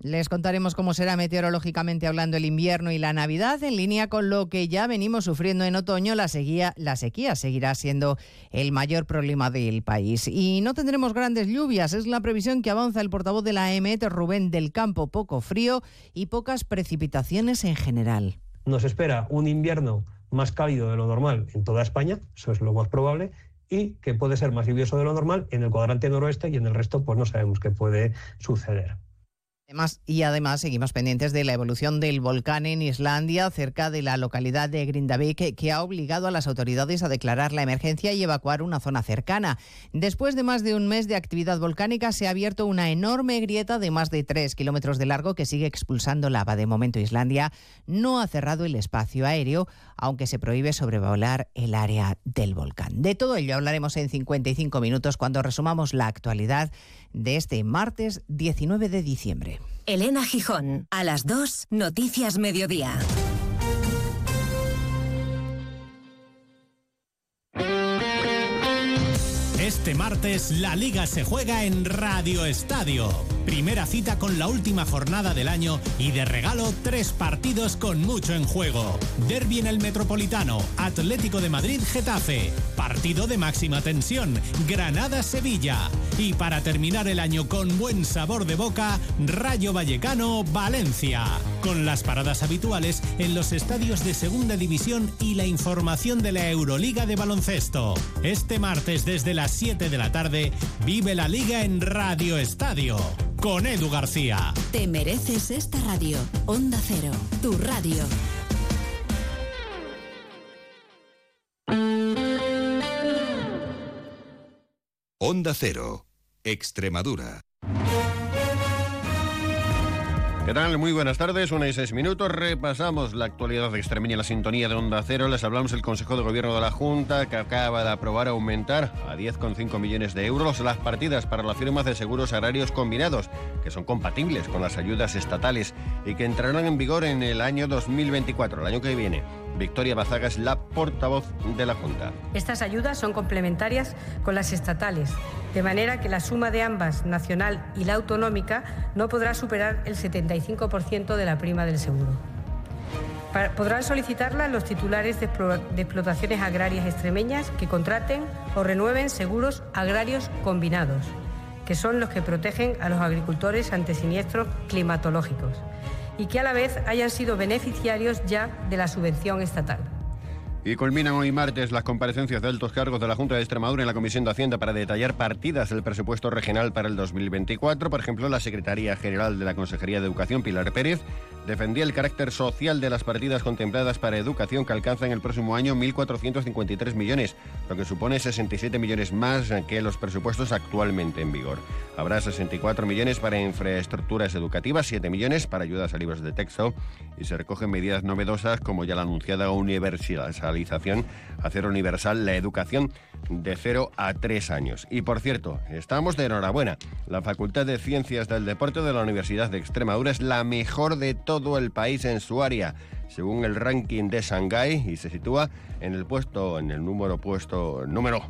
Les contaremos cómo será meteorológicamente hablando el invierno y la Navidad, en línea con lo que ya venimos sufriendo en otoño. La sequía, la sequía seguirá siendo el mayor problema del país. Y no tendremos grandes lluvias, es la previsión que avanza el portavoz de la EMET, Rubén del Campo. Poco frío y pocas precipitaciones en general. Nos espera un invierno más cálido de lo normal en toda España, eso es lo más probable, y que puede ser más lluvioso de lo normal en el cuadrante noroeste y en el resto pues no sabemos qué puede suceder. Además, y además seguimos pendientes de la evolución del volcán en Islandia, cerca de la localidad de Grindavik, que ha obligado a las autoridades a declarar la emergencia y evacuar una zona cercana. Después de más de un mes de actividad volcánica, se ha abierto una enorme grieta de más de tres kilómetros de largo que sigue expulsando lava. De momento, Islandia no ha cerrado el espacio aéreo, aunque se prohíbe sobrevolar el área del volcán. De todo ello hablaremos en 55 minutos cuando resumamos la actualidad de este martes 19 de diciembre. Elena Gijón, a las 2, Noticias Mediodía. Este martes la liga se juega en Radio Estadio. Primera cita con la última jornada del año y de regalo tres partidos con mucho en juego. Derby en el Metropolitano, Atlético de Madrid Getafe, partido de máxima tensión, Granada Sevilla y para terminar el año con buen sabor de boca, Rayo Vallecano Valencia. Con las paradas habituales en los estadios de Segunda División y la información de la Euroliga de baloncesto. Este martes desde las 7 de la tarde vive la liga en Radio Estadio con Edu García. Te mereces esta radio. Onda Cero, tu radio. Onda Cero, Extremadura. ¿Qué tal? Muy buenas tardes, una y seis minutos. Repasamos la actualidad de Extremeña la sintonía de Onda Cero. Les hablamos del Consejo de Gobierno de la Junta que acaba de aprobar aumentar a 10,5 millones de euros las partidas para la firma de seguros agrarios combinados, que son compatibles con las ayudas estatales y que entrarán en vigor en el año 2024, el año que viene. Victoria Bazaga es la portavoz de la Junta. Estas ayudas son complementarias con las estatales, de manera que la suma de ambas, nacional y la autonómica, no podrá superar el 75% de la prima del seguro. Podrán solicitarla los titulares de, explotaciones agrarias extremeñas que contraten o renueven seguros agrarios combinados, que son los que protegen a los agricultores ante siniestros climatológicos y que a la vez hayan sido beneficiarios ya de la subvención estatal. Y culminan hoy martes las comparecencias de altos cargos de la Junta de Extremadura en la Comisión de Hacienda para detallar partidas del presupuesto regional para el 2024. Por ejemplo, la Secretaría General de la Consejería de Educación, Pilar Pérez, defendía el carácter social de las partidas contempladas para educación que alcanzan el próximo año 1.453 millones, lo que supone 67 millones más que los presupuestos actualmente en vigor. Habrá 64 millones para infraestructuras educativas, 7 millones para ayudas a libros de texto y se recogen medidas novedosas como ya la anunciada universalización, hacer universal la educación de 0 a 3 años. Y por cierto, estamos de enhorabuena. La Facultad de Ciencias del Deporte de la Universidad de Extremadura es la mejor de todo el país en su área, según el ranking de Shanghái y se sitúa en el puesto en el número puesto número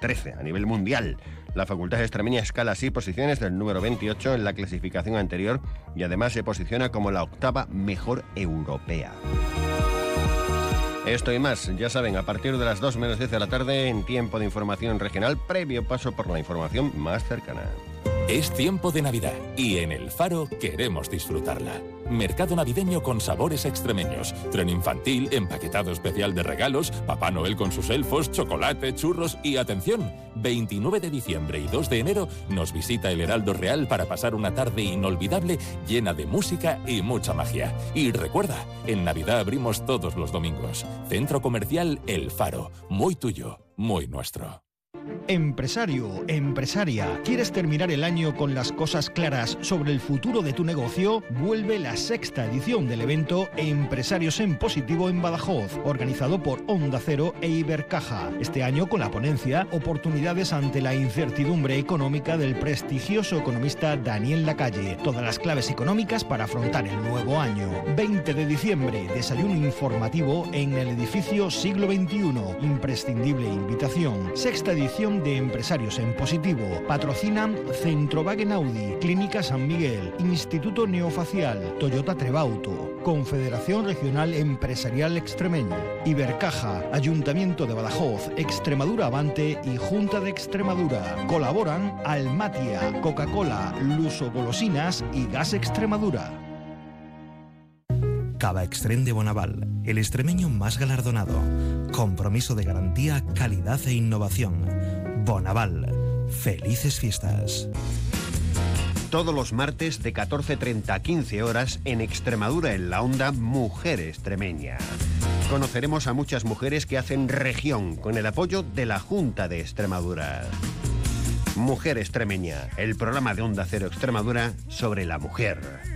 13 a nivel mundial. La facultad extremeña escala así posiciones del número 28 en la clasificación anterior y además se posiciona como la octava mejor europea. Esto y más, ya saben, a partir de las 2 menos 10 de la tarde en tiempo de información regional, previo paso por la información más cercana. Es tiempo de Navidad y en El Faro queremos disfrutarla. Mercado navideño con sabores extremeños, tren infantil, empaquetado especial de regalos, Papá Noel con sus elfos, chocolate, churros y atención, 29 de diciembre y 2 de enero nos visita el Heraldo Real para pasar una tarde inolvidable llena de música y mucha magia. Y recuerda, en Navidad abrimos todos los domingos. Centro Comercial El Faro, muy tuyo, muy nuestro. Empresario, empresaria, ¿quieres terminar el año con las cosas claras sobre el futuro de tu negocio? Vuelve la sexta edición del evento Empresarios en Positivo en Badajoz, organizado por Onda Cero e Ibercaja. Este año con la ponencia Oportunidades ante la incertidumbre económica del prestigioso economista Daniel Lacalle. Todas las claves económicas para afrontar el nuevo año. 20 de diciembre, desayuno informativo en el edificio Siglo XXI. Imprescindible invitación. Sexta edición de Empresarios en Positivo. Patrocinan Centrowagen Audi, Clínica San Miguel, Instituto Neofacial, Toyota Trebauto, Confederación Regional Empresarial Extremeña, Ibercaja, Ayuntamiento de Badajoz, Extremadura Avante y Junta de Extremadura. Colaboran Almatia, Coca-Cola, Luso Golosinas y Gas Extremadura. Cava Extrem de Bonaval, el extremeño más galardonado. Compromiso de garantía, calidad e innovación. Bonaval. Felices fiestas. Todos los martes de 14.30 a 15 horas en Extremadura en la onda Mujer Extremeña. Conoceremos a muchas mujeres que hacen región con el apoyo de la Junta de Extremadura. Mujer Extremeña, el programa de Onda Cero Extremadura sobre la mujer.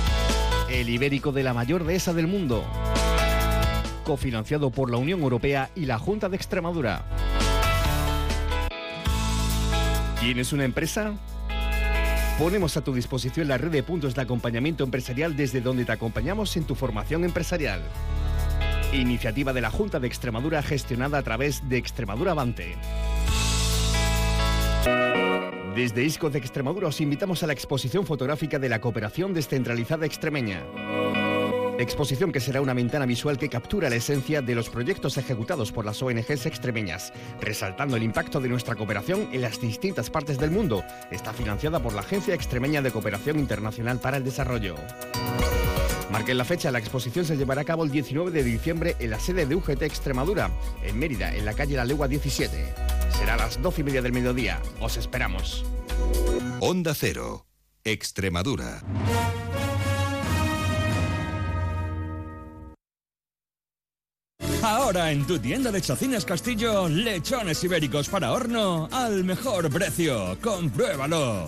el ibérico de la mayor dehesa del mundo, cofinanciado por la Unión Europea y la Junta de Extremadura. ¿Tienes una empresa? Ponemos a tu disposición la red de puntos de acompañamiento empresarial desde donde te acompañamos en tu formación empresarial. Iniciativa de la Junta de Extremadura gestionada a través de Extremadura Avante. Desde ISCO de Extremadura os invitamos a la exposición fotográfica de la cooperación descentralizada extremeña. Exposición que será una ventana visual que captura la esencia de los proyectos ejecutados por las ONGs extremeñas, resaltando el impacto de nuestra cooperación en las distintas partes del mundo. Está financiada por la Agencia Extremeña de Cooperación Internacional para el Desarrollo. Marquen la fecha, la exposición se llevará a cabo el 19 de diciembre en la sede de UGT Extremadura, en Mérida, en la calle La Legua 17. Será a las 12 y media del mediodía. Os esperamos. Onda Cero, Extremadura. Ahora en tu tienda de Chacines Castillo, lechones ibéricos para horno al mejor precio. Compruébalo.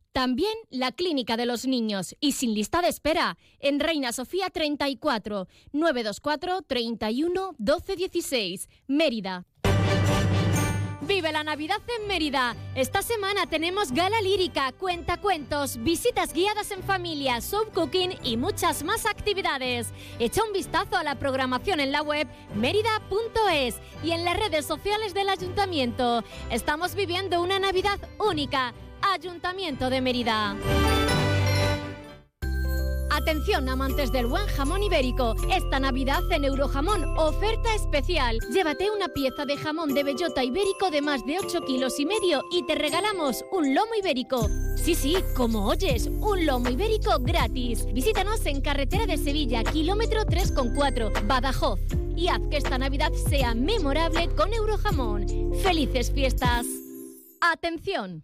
También la Clínica de los Niños y sin lista de espera en Reina Sofía 34 924 31 12 16 Mérida. Vive la Navidad en Mérida. Esta semana tenemos gala lírica, cuentacuentos, visitas guiadas en familia, soul cooking y muchas más actividades. Echa un vistazo a la programación en la web mérida.es y en las redes sociales del ayuntamiento. Estamos viviendo una Navidad única. Ayuntamiento de Mérida. Atención amantes del buen jamón ibérico. Esta Navidad en Eurojamón, oferta especial. Llévate una pieza de jamón de bellota ibérico de más de 8 kilos y medio y te regalamos un lomo ibérico. Sí, sí, como oyes, un lomo ibérico gratis. Visítanos en Carretera de Sevilla, kilómetro 3,4, Badajoz. Y haz que esta Navidad sea memorable con Eurojamón. ¡Felices fiestas! ¡Atención!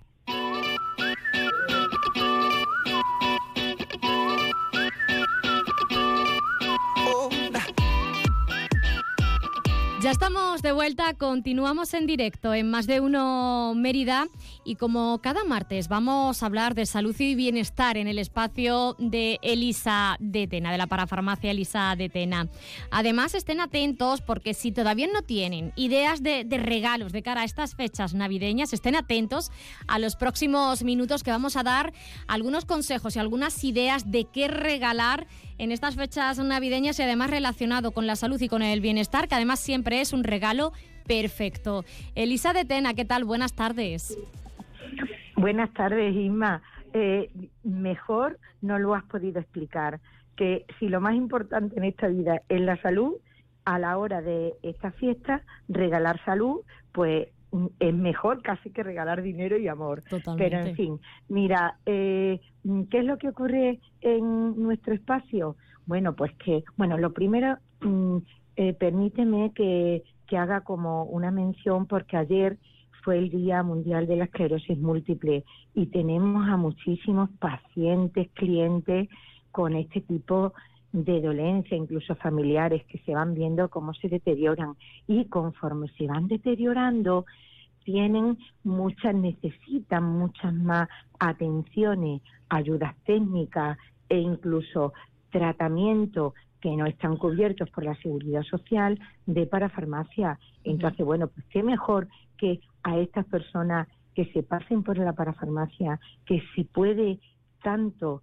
Estamos de vuelta, continuamos en directo en Más de Uno Mérida y como cada martes vamos a hablar de salud y bienestar en el espacio de Elisa de Tena, de la parafarmacia Elisa de Tena. Además estén atentos porque si todavía no tienen ideas de, de regalos de cara a estas fechas navideñas, estén atentos a los próximos minutos que vamos a dar algunos consejos y algunas ideas de qué regalar en estas fechas navideñas y además relacionado con la salud y con el bienestar, que además siempre es un regalo perfecto. Elisa de Tena, ¿qué tal? Buenas tardes. Buenas tardes, Isma. Eh, mejor no lo has podido explicar, que si lo más importante en esta vida es la salud, a la hora de esta fiesta, regalar salud, pues es mejor casi que regalar dinero y amor. Pero en fin, mira, eh, ¿qué es lo que ocurre en nuestro espacio? Bueno, pues que, bueno, lo primero, mm, eh, permíteme que, que haga como una mención porque ayer fue el Día Mundial de la Esclerosis Múltiple y tenemos a muchísimos pacientes, clientes con este tipo de dolencia, incluso familiares, que se van viendo cómo se deterioran y conforme se van deteriorando, tienen muchas, necesitan muchas más atenciones, ayudas técnicas e incluso tratamiento que no están cubiertos por la seguridad social de parafarmacia. Entonces, bueno, pues qué mejor que a estas personas que se pasen por la parafarmacia, que se puede tanto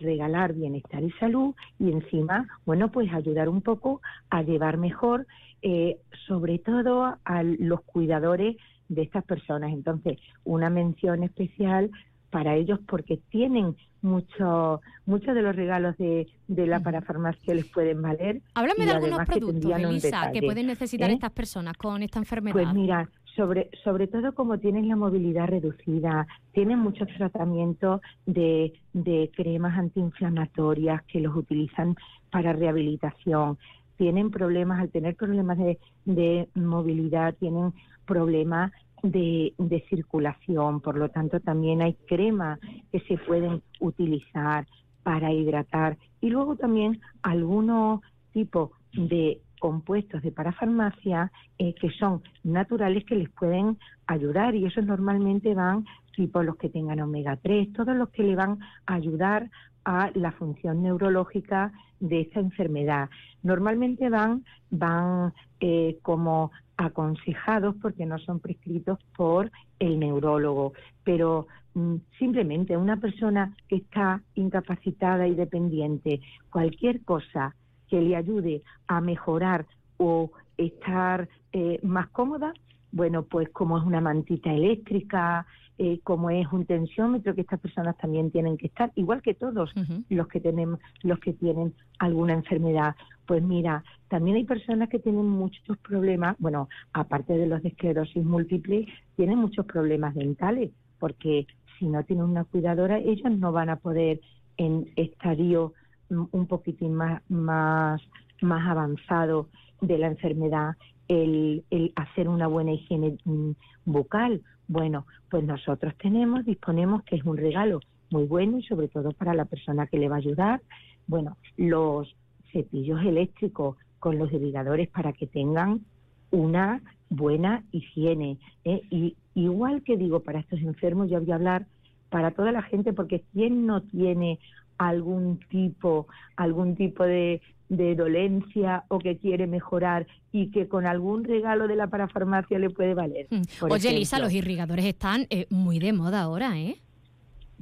regalar bienestar y salud y encima, bueno, pues ayudar un poco a llevar mejor, eh, sobre todo a los cuidadores de estas personas. Entonces, una mención especial para ellos porque tienen mucho, muchos de los regalos de, de la parafarmacia les pueden valer. Háblame de algunos productos, Elisa, que pueden necesitar ¿eh? estas personas con esta enfermedad. Pues mira, sobre, sobre todo como tienen la movilidad reducida, tienen muchos tratamientos de, de cremas antiinflamatorias que los utilizan para rehabilitación, tienen problemas, al tener problemas de, de movilidad, tienen problemas de, de, circulación, por lo tanto también hay cremas que se pueden utilizar para hidratar. Y luego también algunos tipos de compuestos de parafarmacia eh, que son naturales que les pueden ayudar y esos normalmente van tipo los que tengan omega 3, todos los que le van a ayudar a la función neurológica de esta enfermedad. Normalmente van, van eh, como aconsejados porque no son prescritos por el neurólogo, pero mm, simplemente una persona que está incapacitada y dependiente, cualquier cosa que le ayude a mejorar o estar eh, más cómoda, bueno, pues como es una mantita eléctrica, eh, como es un tensiómetro que estas personas también tienen que estar, igual que todos los que tenemos, los que tienen alguna enfermedad. Pues mira, también hay personas que tienen muchos problemas, bueno, aparte de los de esclerosis múltiple, tienen muchos problemas dentales, porque si no tienen una cuidadora, ellos no van a poder en estadio un poquitín más, más, más avanzado de la enfermedad el, el hacer una buena higiene mm, bucal. Bueno, pues nosotros tenemos, disponemos que es un regalo muy bueno y sobre todo para la persona que le va a ayudar. Bueno, los cepillos eléctricos con los irrigadores para que tengan una buena higiene. ¿eh? Y igual que digo para estos enfermos, yo voy a hablar para toda la gente, porque ¿quién no tiene algún tipo, algún tipo de, de dolencia o que quiere mejorar y que con algún regalo de la parafarmacia le puede valer. Hmm. Oye, Elisa, los irrigadores están eh, muy de moda ahora, ¿eh?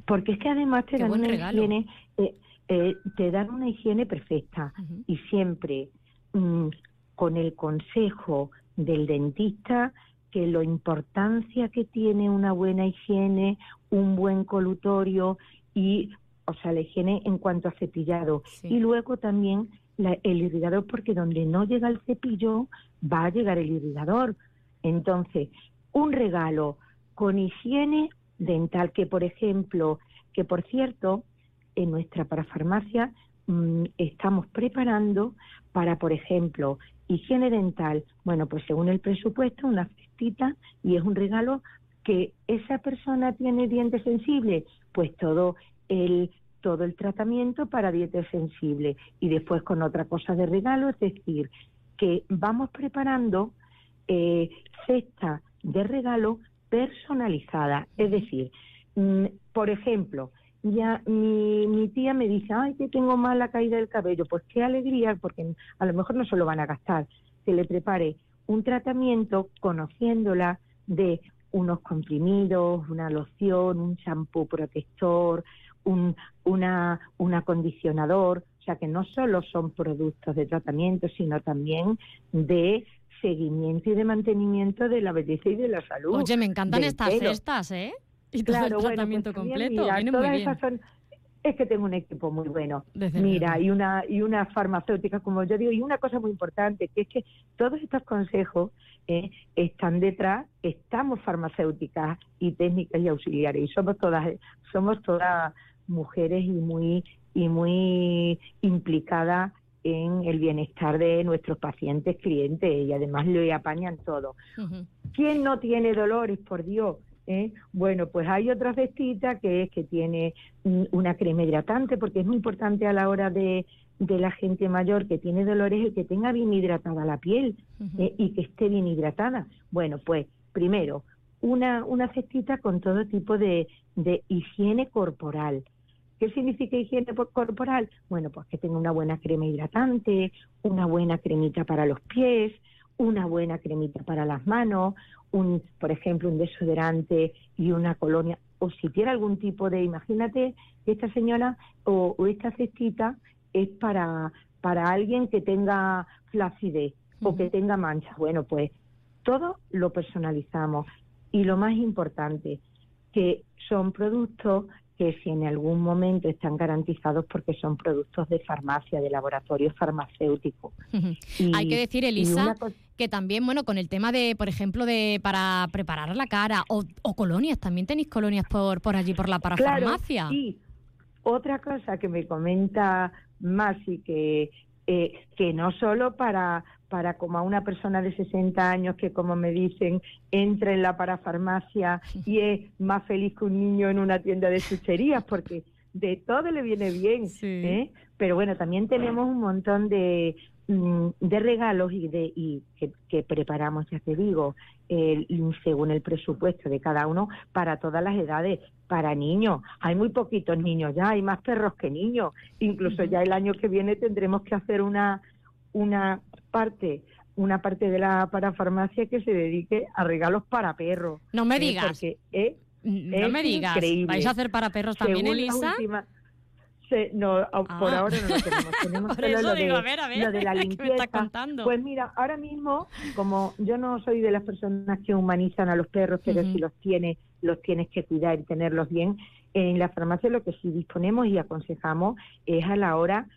Porque es que además te dan una higiene, eh, eh, te dan una higiene perfecta y siempre mm, con el consejo del dentista que la importancia que tiene una buena higiene, un buen colutorio y, o sea, la higiene en cuanto a cepillado. Y luego también el irrigador, porque donde no llega el cepillo, va a llegar el irrigador. Entonces, un regalo con higiene dental, que por ejemplo, que por cierto, en nuestra parafarmacia mm, estamos preparando para, por ejemplo, higiene dental. Bueno, pues según el presupuesto, una cestita y es un regalo que esa persona tiene dientes sensibles, pues todo el todo el tratamiento para dientes sensibles y después con otra cosa de regalo, es decir, que vamos preparando eh, cesta de regalo personalizada, es decir, mm, por ejemplo, ya mi, mi tía me dice, ay, que tengo mala caída del cabello, pues qué alegría, porque a lo mejor no se lo van a gastar, que le prepare un tratamiento conociéndola de unos comprimidos, una loción, un champú protector, un, una, un acondicionador, o sea que no solo son productos de tratamiento, sino también de seguimiento y de mantenimiento de la belleza y de la salud. Oye, me encantan estas cestas, ¿eh? Y todo el pues tratamiento completo. Viene muy bien. es que tengo un equipo muy bueno. mira, y una y una farmacéutica, como yo digo, y una cosa muy importante, que es que todos estos consejos eh, están detrás, estamos farmacéuticas y técnicas y auxiliares, y somos todas, somos todas mujeres y muy y muy implicadas en el bienestar de nuestros pacientes, clientes y además lo apañan todo. ¿Quién no tiene dolores, por Dios? ¿Eh? Bueno, pues hay otra cestita que es que tiene una crema hidratante, porque es muy importante a la hora de, de la gente mayor que tiene dolores el que tenga bien hidratada la piel ¿eh? y que esté bien hidratada. Bueno, pues primero, una, una cestita con todo tipo de, de higiene corporal. ¿Qué significa higiene corporal? Bueno, pues que tenga una buena crema hidratante, una buena cremita para los pies, una buena cremita para las manos, un, por ejemplo, un desodorante y una colonia, o si tiene algún tipo de, imagínate, esta señora o, esta cestita es para, para alguien que tenga flacidez o que tenga manchas. Bueno, pues todo lo personalizamos y lo más importante, que son productos que si en algún momento están garantizados porque son productos de farmacia, de laboratorio farmacéutico. Hay que decir, Elisa, que también, bueno, con el tema de, por ejemplo, de para preparar la cara o, colonias, también tenéis colonias por, por allí, por la parafarmacia. sí. Otra cosa que me comenta Masi, que, eh, que no solo para para como a una persona de 60 años que, como me dicen, entra en la parafarmacia y es más feliz que un niño en una tienda de chucherías, porque de todo le viene bien. ¿eh? Pero bueno, también tenemos un montón de, de regalos y, de, y que, preparamos, ya te digo, según el presupuesto de cada uno, para todas las edades. Para niños, hay muy poquitos niños ya, hay más perros que niños. Incluso ya el año que viene tendremos que hacer una, una parte una parte de la parafarmacia que se dedique a regalos para perros. No me digas. no me digas. ¿Vais a hacer para perros también, Elisa? No, por ah. ahora no lo tenemos. Tenemos por eso digo, a ver, a ver, lo de la limpieza. contando? Pues mira, ahora mismo, como yo no soy de las personas que humanizan a los perros, pero si los tienes, los tienes que cuidar y tenerlos bien, en la farmacia lo que sí disponemos y aconsejamos es a la hora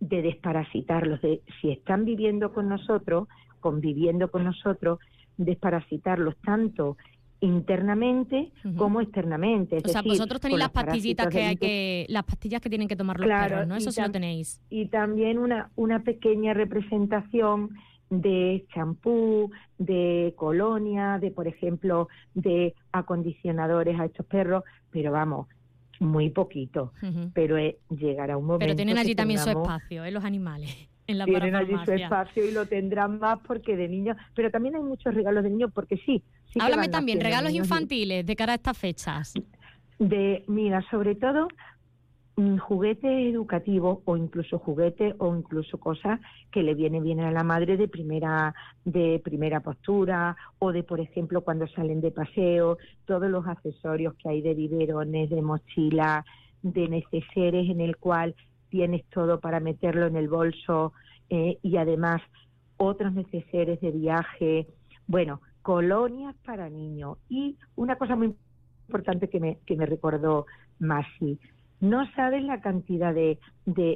de desparasitarlos, de si están viviendo con nosotros, conviviendo con nosotros, desparasitarlos tanto internamente como externamente. o sea, vosotros tenéis las pastillitas que hay que, las pastillas que tienen que tomar los perros, ¿no? Eso sí lo tenéis. Y también una, una pequeña representación de champú, de colonia, de, por ejemplo, de acondicionadores a estos perros, pero vamos, muy poquito, pero llegará un momento. Pero tienen allí también su espacio, ¿eh? los animales. En la tienen allí su espacio y lo tendrán más porque de niños, pero también hay muchos regalos de niños porque sí. Háblame también, regalos infantiles de cara a estas fechas. De, mira, sobre todo juguete educativo o incluso juguete o incluso cosas que le vienen bien a la madre de primera de primera postura o de por ejemplo cuando salen de paseo todos los accesorios que hay de biberones de mochila de neceseres en el cual tienes todo para meterlo en el bolso eh, y además otros neceseres de viaje. Bueno colonias para niños. Y una cosa muy importante que me que me recordó Masi no sabes la cantidad de,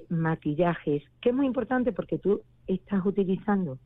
maquillajes, que es muy importante porque tú estás utilizando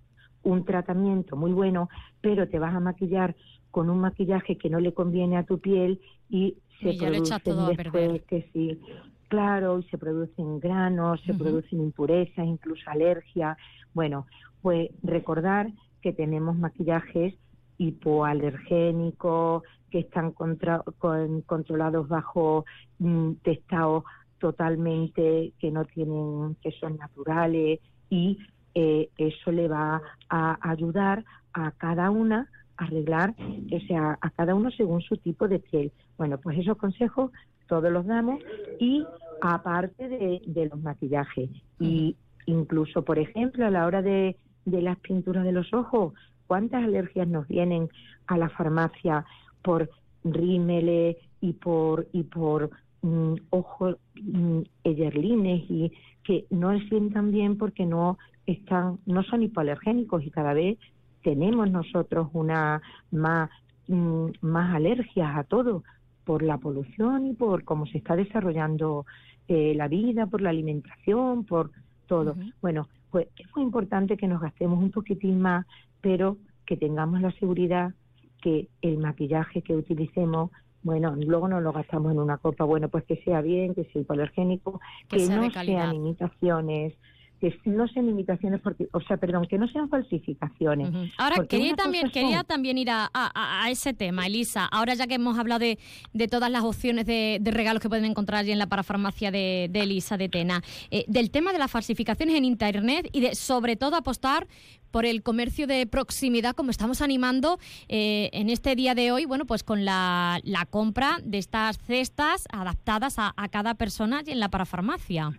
un tratamiento muy bueno, pero te vas a maquillar con un maquillaje que no le conviene a tu piel y se y todo después que sí claro y se producen granos, se producen impurezas, incluso alergia. Bueno, pues recordar que tenemos maquillajes hipoalergénicos, que están controlados bajo mm, testados totalmente que no tienen, que son naturales y eh, eso le va a ayudar a cada una a arreglar, o sea, a cada uno según su tipo de piel. Bueno, pues esos consejos todos los damos y aparte de, de los maquillajes. Y incluso, por ejemplo, a la hora de, de las pinturas de los ojos, ¿cuántas alergias nos vienen a la farmacia por rímele y por y por mm, ojos mm, y que no sientan bien porque no están no son hipoalergénicos y cada vez tenemos nosotros una más mm, más alergias a todo por la polución y por cómo se está desarrollando eh, la vida, por la alimentación, por todo. Bueno, pues es muy importante que nos gastemos un poquitín más, pero que tengamos la seguridad que el maquillaje que utilicemos bueno, luego no lo gastamos en una copa, bueno, pues que sea bien, que sea hipoalergénico, que, no sean imitaciones, que no sean imitaciones, porque, o sea, perdón, que no sean falsificaciones. Ahora, quería también, quería también ir a, a, ese tema, Elisa. Ahora ya que hemos hablado de, de todas las opciones de, de, regalos que pueden encontrar allí en la parafarmacia de, de Elisa de Tena, eh, del tema de las falsificaciones en Internet y de sobre todo apostar por el comercio de proximidad, como estamos animando eh, en este día de hoy, bueno, pues con la, la compra de estas cestas adaptadas a, a cada persona en la parafarmacia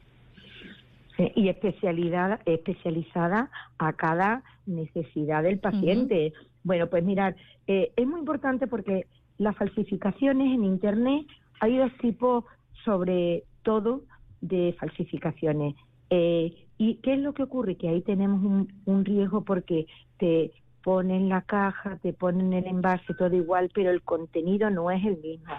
y especialidad, especializada a cada necesidad del paciente. Bueno, pues mirad, eh, es muy importante porque las falsificaciones en Internet hay dos tipos sobre todo de falsificaciones. Eh, ¿Y qué es lo que ocurre? Que ahí tenemos un, un riesgo porque te ponen la caja, te ponen el envase, todo igual, pero el contenido no es el mismo.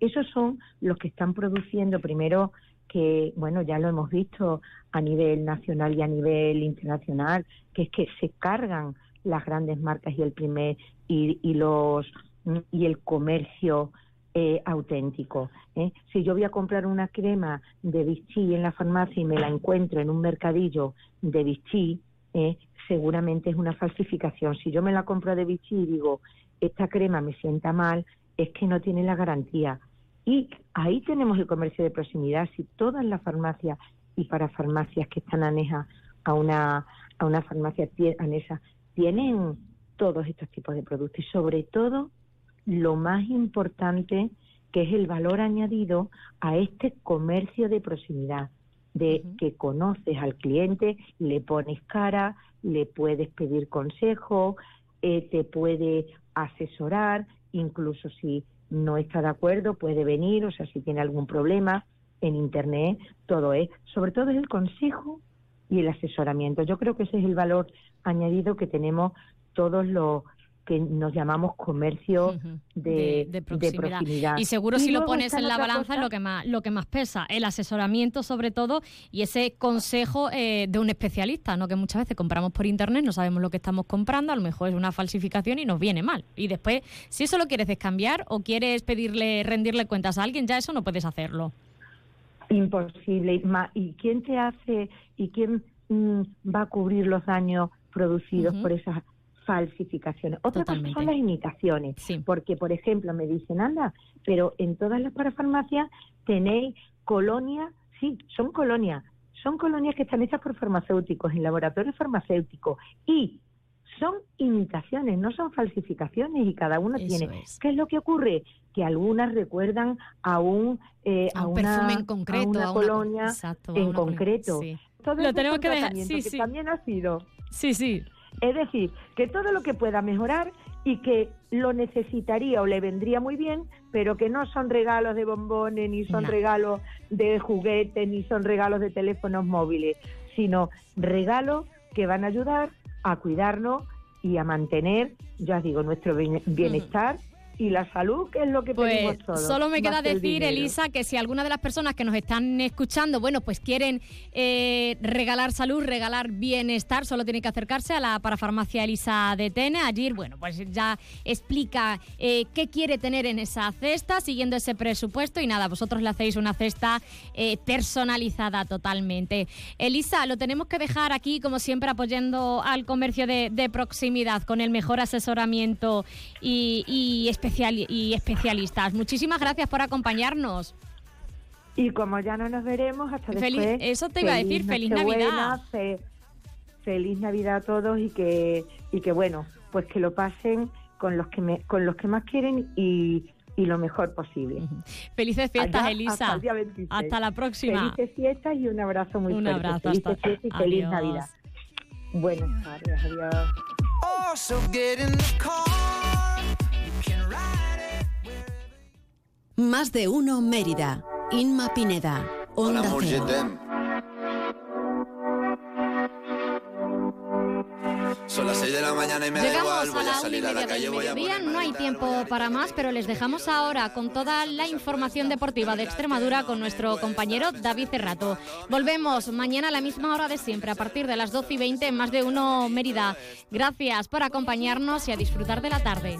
Esos son los que están produciendo primero que, bueno, ya lo hemos visto a nivel nacional y a nivel internacional, que es que se cargan las grandes marcas y el primer y, y los y el comercio eh, auténtico. ¿eh? Si yo voy a comprar una crema de Vichy en la farmacia y me la encuentro en un mercadillo de Vichy, ¿eh? seguramente es una falsificación. Si yo me la compro de Vichy y digo, esta crema me sienta mal, es que no tiene la garantía. Y ahí tenemos el comercio de proximidad. Si todas las farmacias y para farmacias que están anejas a una, a una farmacia aneja tienen todos estos tipos de productos. Y sobre todo lo más importante que es el valor añadido a este comercio de proximidad, de que conoces al cliente, le pones cara, le puedes pedir consejo, eh, te puede asesorar, incluso si no está de acuerdo, puede venir, o sea, si tiene algún problema en Internet, todo es, sobre todo es el consejo y el asesoramiento. Yo creo que ese es el valor añadido que tenemos todos los que nos llamamos comercio de, proximidad. Y seguro si lo pones en la balanza es lo que más lo que más pesa, el asesoramiento sobre todo y ese consejo eh, de un especialista, no que muchas veces compramos por internet, no sabemos lo que estamos comprando, a lo mejor es una falsificación y nos viene mal. Y después, si eso lo quieres descambiar o quieres pedirle rendirle cuentas a alguien, ya eso no puedes hacerlo. Imposible. ¿Y quién te hace y quién mm, va a cubrir los daños producidos por esas falsificaciones. Otra cosa son las imitaciones, porque por ejemplo me dicen, anda, pero en todas las parafarmacias tenéis colonias, sí, son colonias, son colonias que están hechas por farmacéuticos, en laboratorios farmacéuticos, y son imitaciones, no son falsificaciones y cada uno tiene. ¿Qué es lo que ocurre? Que algunas recuerdan a un, eh, a, una, en concreto, una colonia en concreto. Todo lo tenemos que dejar. Sí, que también ha sido. Sí, sí. Es decir, que todo lo que pueda mejorar y que lo necesitaría o le vendría muy bien, pero que no son regalos de bombones, ni son regalos de juguetes, ni son regalos de teléfonos móviles, sino regalos que van a ayudar a cuidarnos y a mantener, ya os digo, nuestro bienestar y la salud, que es lo que pues pedimos todos. Solo me queda el decir. Elisa, que si alguna de las personas que nos están escuchando, bueno, pues quieren eh, regalar salud, regalar bienestar, solo tienen que acercarse a la parafarmacia Elisa de Tene. Allí, bueno, pues ya explica eh, qué quiere tener en esa cesta, siguiendo ese presupuesto. Y nada, vosotros le hacéis una cesta eh, personalizada totalmente. Elisa, lo tenemos que dejar aquí, como siempre, apoyando al comercio de, de proximidad con el mejor asesoramiento y, y, especial, y especialistas. Muchísimas gracias por acompañarnos. Y como ya no nos veremos hasta Feliz- después. eso te iba a decir, feliz Navidad. fe- feliz Navidad a todos y que y que bueno, pues que lo pasen con los que me, con los que más quieren y, y lo mejor posible. Felices fiestas, Allá Elisa. Hasta el día 26. Hasta la próxima. Felices fiestas y un abrazo muy Un fuerte. abrazo, Felices hasta- fiestas y feliz adiós. Navidad. Buenas tardes, adiós. Más de uno Mérida. Inma Pineda. Onda Cero. Son las 6 de la mañana y me da igual. Llegamos a Voy a la una y salir a media la calle, del voy a mediodía. No hay tiempo para más, pero les dejamos ahora con toda la información deportiva de Extremadura con nuestro compañero David Cerrato. Volvemos mañana a la misma hora de siempre, a partir de las 12 y 20, en más de uno Mérida. Gracias por acompañarnos y a disfrutar de la tarde.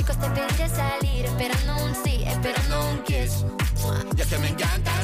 Chicos te pediré salir Esperando un sí, esperando un kiss. Y es que me encanta